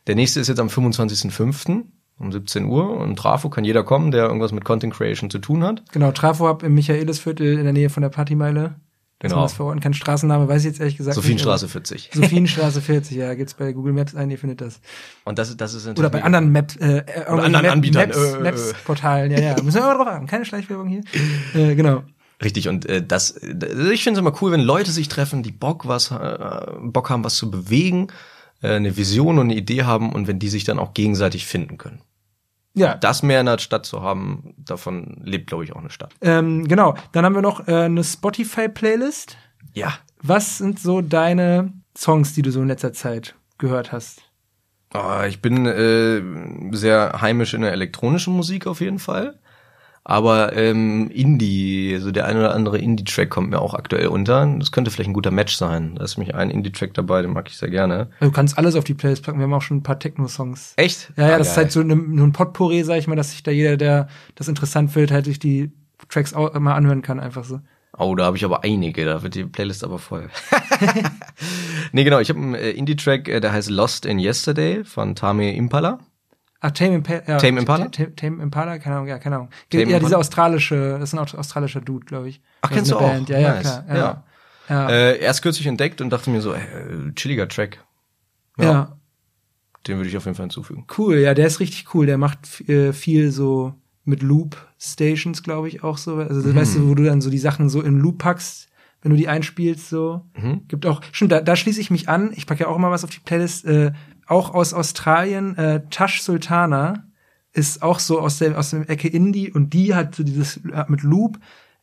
der nächste ist jetzt am 25.05. um 17 Uhr und Trafo kann jeder kommen, der irgendwas mit Content Creation zu tun hat. Genau, Trafo Hub im Michaelisviertel in der Nähe von der Partymeile. Dass Genau. man das verorten kann. Straßenname weiß ich jetzt ehrlich gesagt Sophienstraße nicht. 40. aber- Sophienstraße 40, ja, gibt's bei Google Maps ein, ihr findet das. Und das, das ist Oder bei anderen Maps, äh, äh, irgendwelchen anderen Anbietern, Maps, äh, äh. Maps Portalen, ja, ja. Müssen wir aber drauf achten. Keine Schleichwerbung hier. Äh, genau. Richtig, und äh, das, äh, ich finde es immer cool, wenn Leute sich treffen, die Bock, was, äh, Bock haben, was zu bewegen, äh, eine Vision und eine Idee haben und wenn die sich dann auch gegenseitig finden können. Ja, Das mehr in der Stadt zu haben, davon lebt, glaube ich, auch eine Stadt. ähm, genau. Dann haben wir noch äh, eine Spotify-Playlist. Ja. Was sind so deine Songs, die du so in letzter Zeit gehört hast? Oh, ich bin äh, sehr heimisch in der elektronischen Musik auf jeden Fall. Aber ähm, Indie, so der ein oder andere Indie-Track kommt mir auch aktuell unter. Das könnte vielleicht ein guter Match sein. Da ist nämlich ein Indie-Track dabei, den mag ich sehr gerne. Du kannst alles auf die Playlist packen. Wir haben auch schon ein paar Techno-Songs. Echt? Ja, ja, Ah, das ist geil. halt so ein, so ein Potpourri, sag ich mal, dass sich da jeder, der das interessant findet, halt sich die Tracks auch mal anhören kann, einfach so. Oh, da habe ich aber einige, da wird die Playlist aber voll. nee, genau, ich habe einen äh, Indie-Track, äh, der heißt Lost in Yesterday von Tame Impala. Ach, Tame Impala. Ja, Tame Impala? Tame, Tame Impala, keine Ahnung, ja, keine Ahnung. Tame ja, Impala? diese australische, das ist ein aust- australischer Dude, glaube ich. Ach, Das kennst du auch? Band. Ja, ja, Nice. klar. Ja. Ja. Ja. Äh, erst kürzlich entdeckt und dachte mir so, äh, chilliger Track. ja. Den würde ich auf jeden Fall hinzufügen. Cool, ja, der ist richtig cool. Der macht äh, viel so mit Loop Stations, glaube ich, auch so. Also, Mhm. weißt du, wo du dann so die Sachen so in Loop packst, wenn du die einspielst, so. Mhm. Gibt auch, stimmt, da, da schließe ich mich an. Ich packe ja auch immer was auf die Playlist. Äh, auch aus Australien, äh, Tash Sultana ist auch so aus der, aus der Ecke Indie und die hat so dieses äh, mit Loop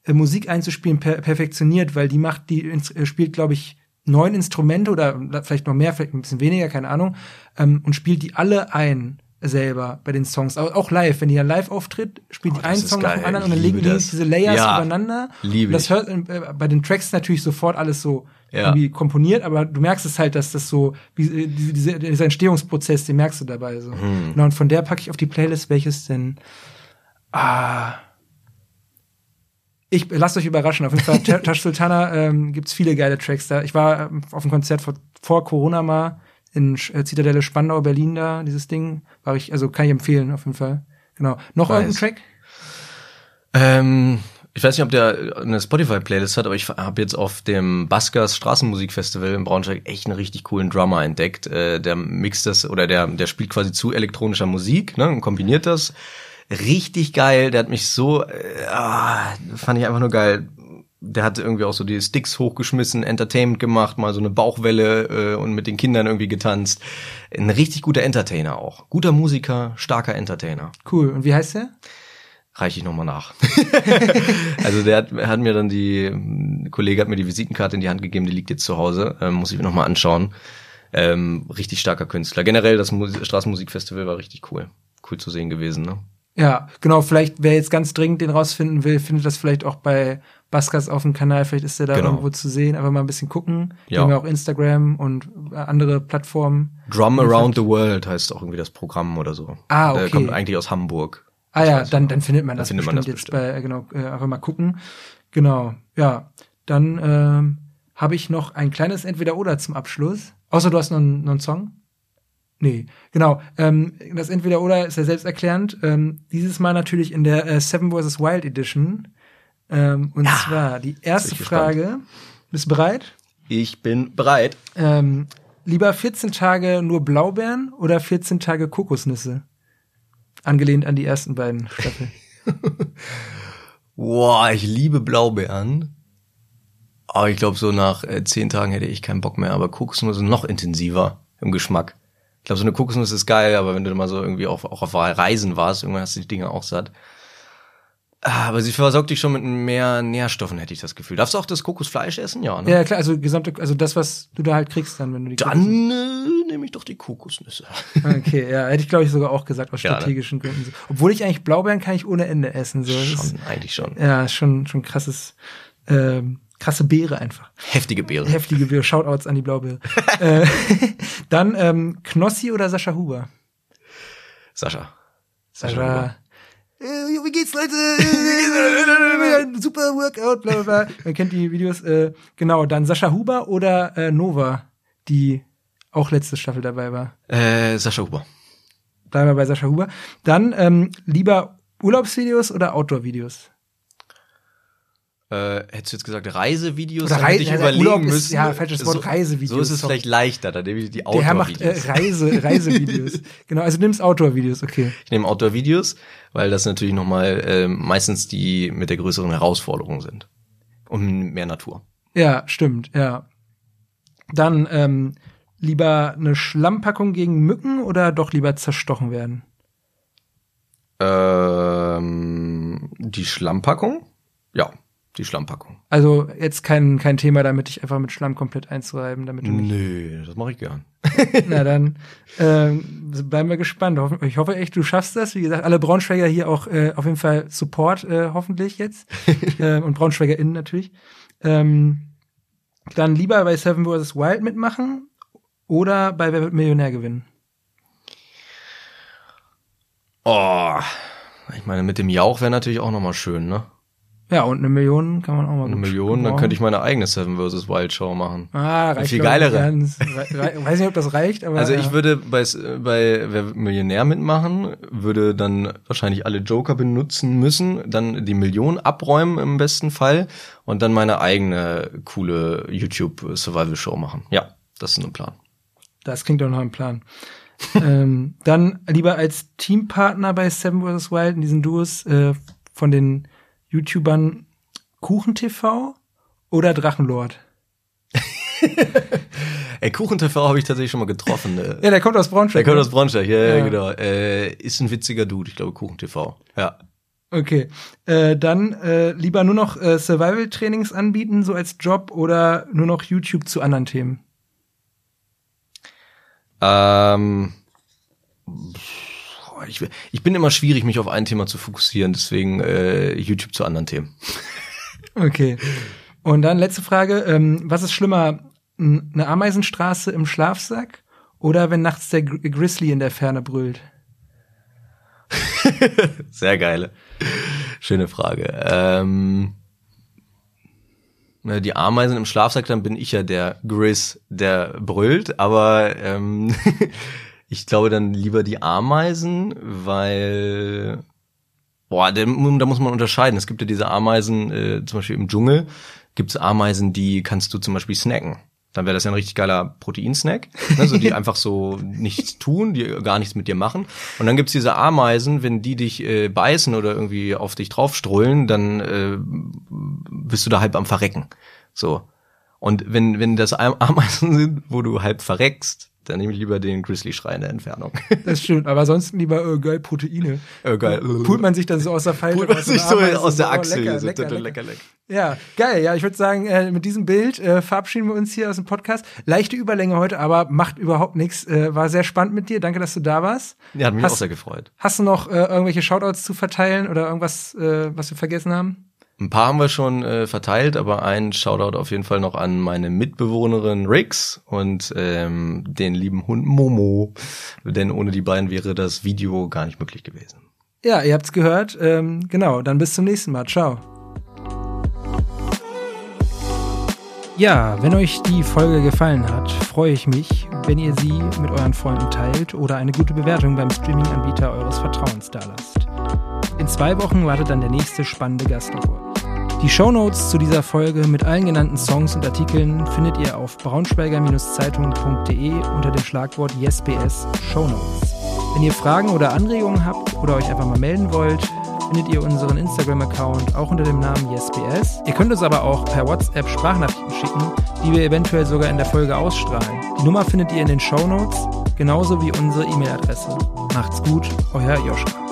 äh, Musik einzuspielen per perfektioniert, weil die macht, die äh, spielt, glaube ich, neun Instrumente oder vielleicht noch mehr, vielleicht ein bisschen weniger, keine Ahnung, ähm, und spielt die alle ein selber bei den Songs. Auch, auch live, wenn die ja live auftritt, spielt Oh, die einen Song nach geil. dem anderen und dann legen die das. diese Layers Ja. übereinander. Liebe und das hört äh, bei den Tracks natürlich sofort alles so Ja. irgendwie komponiert, aber du merkst es halt, dass das so, wie, äh, diese, diese, dieser Entstehungsprozess, den merkst du dabei so. Genau, und von der packe ich auf die Playlist, welches denn, ah, ich lasst euch überraschen. Auf jeden Fall, Ta- Tash Sultana ähm, gibt's viele geile Tracks da. Ich war ähm, auf einem Konzert vor, vor Corona mal in äh, Zitadelle Spandau, Berlin da, dieses Ding. War ich, also kann ich empfehlen, auf jeden Fall. Genau. Noch Nice. irgendein Track? Ähm, ich weiß nicht, ob der eine Spotify-Playlist hat, aber ich habe jetzt auf dem Baskers Straßenmusikfestival in Braunschweig echt einen richtig coolen Drummer entdeckt. Äh, der mixt das oder der, der spielt quasi zu elektronischer Musik ne, und kombiniert das. Richtig geil. Der hat mich so, äh, ah, fand ich einfach nur geil. Der hat irgendwie auch so die Sticks hochgeschmissen, Entertainment gemacht, mal so eine Bauchwelle äh, und mit den Kindern irgendwie getanzt. Ein richtig guter Entertainer auch. Guter Musiker, starker Entertainer Cool. Und wie heißt der? Reiche ich nochmal nach. also der hat, hat mir dann die, ein Kollege hat mir die Visitenkarte in die Hand gegeben, die liegt jetzt zu Hause, ähm, muss ich mir nochmal anschauen. Ähm, richtig starker Künstler. Generell das Musi Straßenmusikfestival war richtig cool. Cool zu sehen gewesen, ne? Ja, genau, vielleicht, wer jetzt ganz dringend den rausfinden will, findet das vielleicht auch bei Baskas auf dem Kanal, vielleicht ist der da Genau. irgendwo zu sehen, aber mal ein bisschen gucken. Ja. haben ja auch Instagram und äh, andere Plattformen. Drum Around the World heißt auch irgendwie das Programm oder so. Ah, Der okay. kommt eigentlich aus Hamburg. Ah ja, dann, dann findet man Dann das findet bestimmt man das jetzt bestimmt. bei, äh, genau, äh, einfach mal gucken. Genau, ja. Dann ähm, habe ich noch ein kleines Entweder-Oder zum Abschluss. Außer du hast noch, einen- noch einen Song? Nee, genau. Ähm, das Entweder-Oder ist ja selbsterklärend. Ähm, dieses Mal natürlich in der äh, Seven vs. Wild Edition. Ähm, und zwar die erste ich gespannt. Frage. Bist du bereit? Ich bin bereit. Ähm, lieber 14 Tage nur Blaubeeren oder 14 Tage Kokosnüsse? Angelehnt an die ersten beiden Staffeln. Boah, ich liebe Blaubeeren. Aber ich glaube, so nach äh, zehn Tagen hätte ich keinen Bock mehr. Aber Kokosnuss ist noch intensiver im Geschmack. Ich glaube, so eine Kokosnuss ist geil, aber wenn du mal so irgendwie auch, auch auf Reisen warst, irgendwann hast du die Dinge auch satt. Ah, Aber sie versorgt dich schon mit mehr Nährstoffen, hätte ich das Gefühl. Darfst du auch das Kokosfleisch essen? Ja, ne? Ja, klar, also gesamte, also das, was du da halt kriegst dann, wenn du die Dann äh, nehme ich doch die Kokosnüsse. Okay, ja, hätte ich glaube ich sogar auch gesagt aus Ja, ne? strategischen Gründen. So. Obwohl ich eigentlich Blaubeeren kann ich ohne Ende essen. So. Das ist, schon, eigentlich schon. ja, schon, schon krasses, ähm, krasse Beere einfach. Heftige Beere. Heftige Beere, Shoutouts an die Blaubeere. äh, dann ähm, Knossi oder Sascha Huber? Sascha. Sascha. Äh, wie geht's, Leute? Super Workout, bla bla bla. Man kennt die Videos. Äh, genau, dann Sascha Huber oder äh, Nova, die auch letzte Staffel dabei war. Äh, Sascha Huber. Bleiben wir bei Sascha Huber. Dann ähm, lieber Urlaubsvideos oder Outdoor-Videos? Äh, hättest du jetzt gesagt Reisevideos? Oder Reise, hätte ich ja, überlegen Urlaub ist- müssen. ja, falsches Wort, Reisevideos, So ist es vielleicht leichter, dann nehme ich die Der Herr macht äh, Outdoor-Videos. Reise, Reisevideos. genau, also du nimmst Outdoor-Videos, okay. ich nehme Outdoor-Videos, weil das natürlich nochmal äh, meistens die mit der größeren Herausforderung sind. Um mehr Natur. Ja, stimmt, ja. Dann ähm, lieber eine Schlammpackung gegen Mücken oder doch lieber zerstochen werden? Ähm, die Schlammpackung? Ja, die Schlammpackung. Also jetzt kein, kein Thema damit, dich einfach mit Schlamm komplett einzureiben, damit du nicht. Nö, das mache ich gern. Na dann ähm, bleiben wir gespannt. Ich hoffe echt, du schaffst das. Wie gesagt, alle Braunschweiger hier auch äh, auf jeden Fall Support, äh, hoffentlich jetzt. ähm, und BraunschweigerInnen natürlich. Ähm, dann lieber bei Seven vs. Wild mitmachen oder bei Wer wird Millionär gewinnen? Oh, ich meine, mit dem Jauch wäre natürlich auch nochmal schön, ne? Ja, und eine Million kann man auch mal Eine Million, dann könnte ich meine eigene Seven vs. Wild Show machen. Ah, reicht viel glaub ich, geilere. ganz. Weiß nicht, ob das reicht, aber. Also ja. ich würde bei, bei Wer Millionär mitmachen, würde dann wahrscheinlich alle Joker benutzen müssen, dann die Million abräumen im besten Fall und dann meine eigene coole YouTube Survival Show machen. Ja, das ist ein Plan. Das klingt doch nach einem Plan. ähm, dann lieber als Teampartner bei Seven vs. Wild in diesen Duos äh, von den YouTubern KuchenTV oder Drachenlord? Ey, KuchenTV habe ich tatsächlich schon mal getroffen. Ne? Ja, der kommt aus Der Braunschweig. kommt ne? aus Braunschweig, ja, ja. Ja. genau. Äh, ist ein witziger Dude, ich glaube KuchenTV. Ja. Okay. Äh, dann äh, lieber nur noch äh, Survival-Trainings anbieten, so als Job, oder nur noch YouTube zu anderen Themen? Ähm, boah, ich, ich bin immer schwierig, mich auf ein Thema zu fokussieren, deswegen äh, YouTube zu anderen Themen. Okay. Und dann letzte Frage. Ähm, was ist schlimmer? Eine Ameisenstraße im Schlafsack oder wenn nachts der Gr Grizzly in der Ferne brüllt? Sehr geile. Schöne Frage. Ähm, die Ameisen im Schlafsack, dann bin ich ja der Grizz, der brüllt, aber ähm, ich glaube dann lieber die Ameisen, weil boah, da, da muss man unterscheiden. Es gibt ja diese Ameisen, äh, zum Beispiel im Dschungel, gibt es Ameisen, die kannst du zum Beispiel snacken. Dann wäre das ja ein richtig geiler Proteinsnack, ne, so die einfach so nichts tun, die gar nichts mit dir machen. Und dann gibt's diese Ameisen, wenn die dich äh, beißen oder irgendwie auf dich draufstrollen, dann äh, bist du da halb am Verrecken. So. Und wenn, wenn das Am- Ameisen sind, wo du halb verreckst, dann nehme ich lieber den Grizzly-Schrei in der Entfernung. Das stimmt, aber ansonsten lieber äh, geil Proteine. Äh, geil. Pult man sich dann so aus der Falte Pult man sich so Ameisen aus der oh, Achsel. Lecker, so, lecker, lecker, lecker. lecker. Ja, geil. Ja, ich würde sagen, äh, mit diesem Bild äh, verabschieden wir uns hier aus dem Podcast. Leichte Überlänge heute, aber macht überhaupt nichts. Äh, war sehr spannend mit dir. Danke, dass du da warst. Ja, hat mich Hast- auch sehr gefreut. Hast du noch äh, irgendwelche Shoutouts zu verteilen oder irgendwas, äh, was wir vergessen haben? Ein paar haben wir schon äh, verteilt, aber ein Shoutout auf jeden Fall noch an meine Mitbewohnerin Rix und ähm, den lieben Hund Momo, denn ohne die beiden wäre das Video gar nicht möglich gewesen. Ja, ihr habt's gehört. Ähm, genau, dann bis zum nächsten Mal. Ciao. Ja, wenn euch die Folge gefallen hat, freue ich mich, wenn ihr sie mit euren Freunden teilt oder eine gute Bewertung beim Streaming-Anbieter eures Vertrauens dalasst. In zwei Wochen wartet dann der nächste spannende Gast auf euch. Die Shownotes zu dieser Folge mit allen genannten Songs und Artikeln findet ihr auf braunschweiger-zeitung.de unter dem Schlagwort YesBS Shownotes. Wenn ihr Fragen oder Anregungen habt oder euch einfach mal melden wollt, findet ihr unseren Instagram-Account auch unter dem Namen YesBS. Ihr könnt uns aber auch per WhatsApp Sprachnachrichten schicken, die wir eventuell sogar in der Folge ausstrahlen. Die Nummer findet ihr in den Shownotes, genauso wie unsere E-Mail-Adresse. Macht's gut, euer Joschka.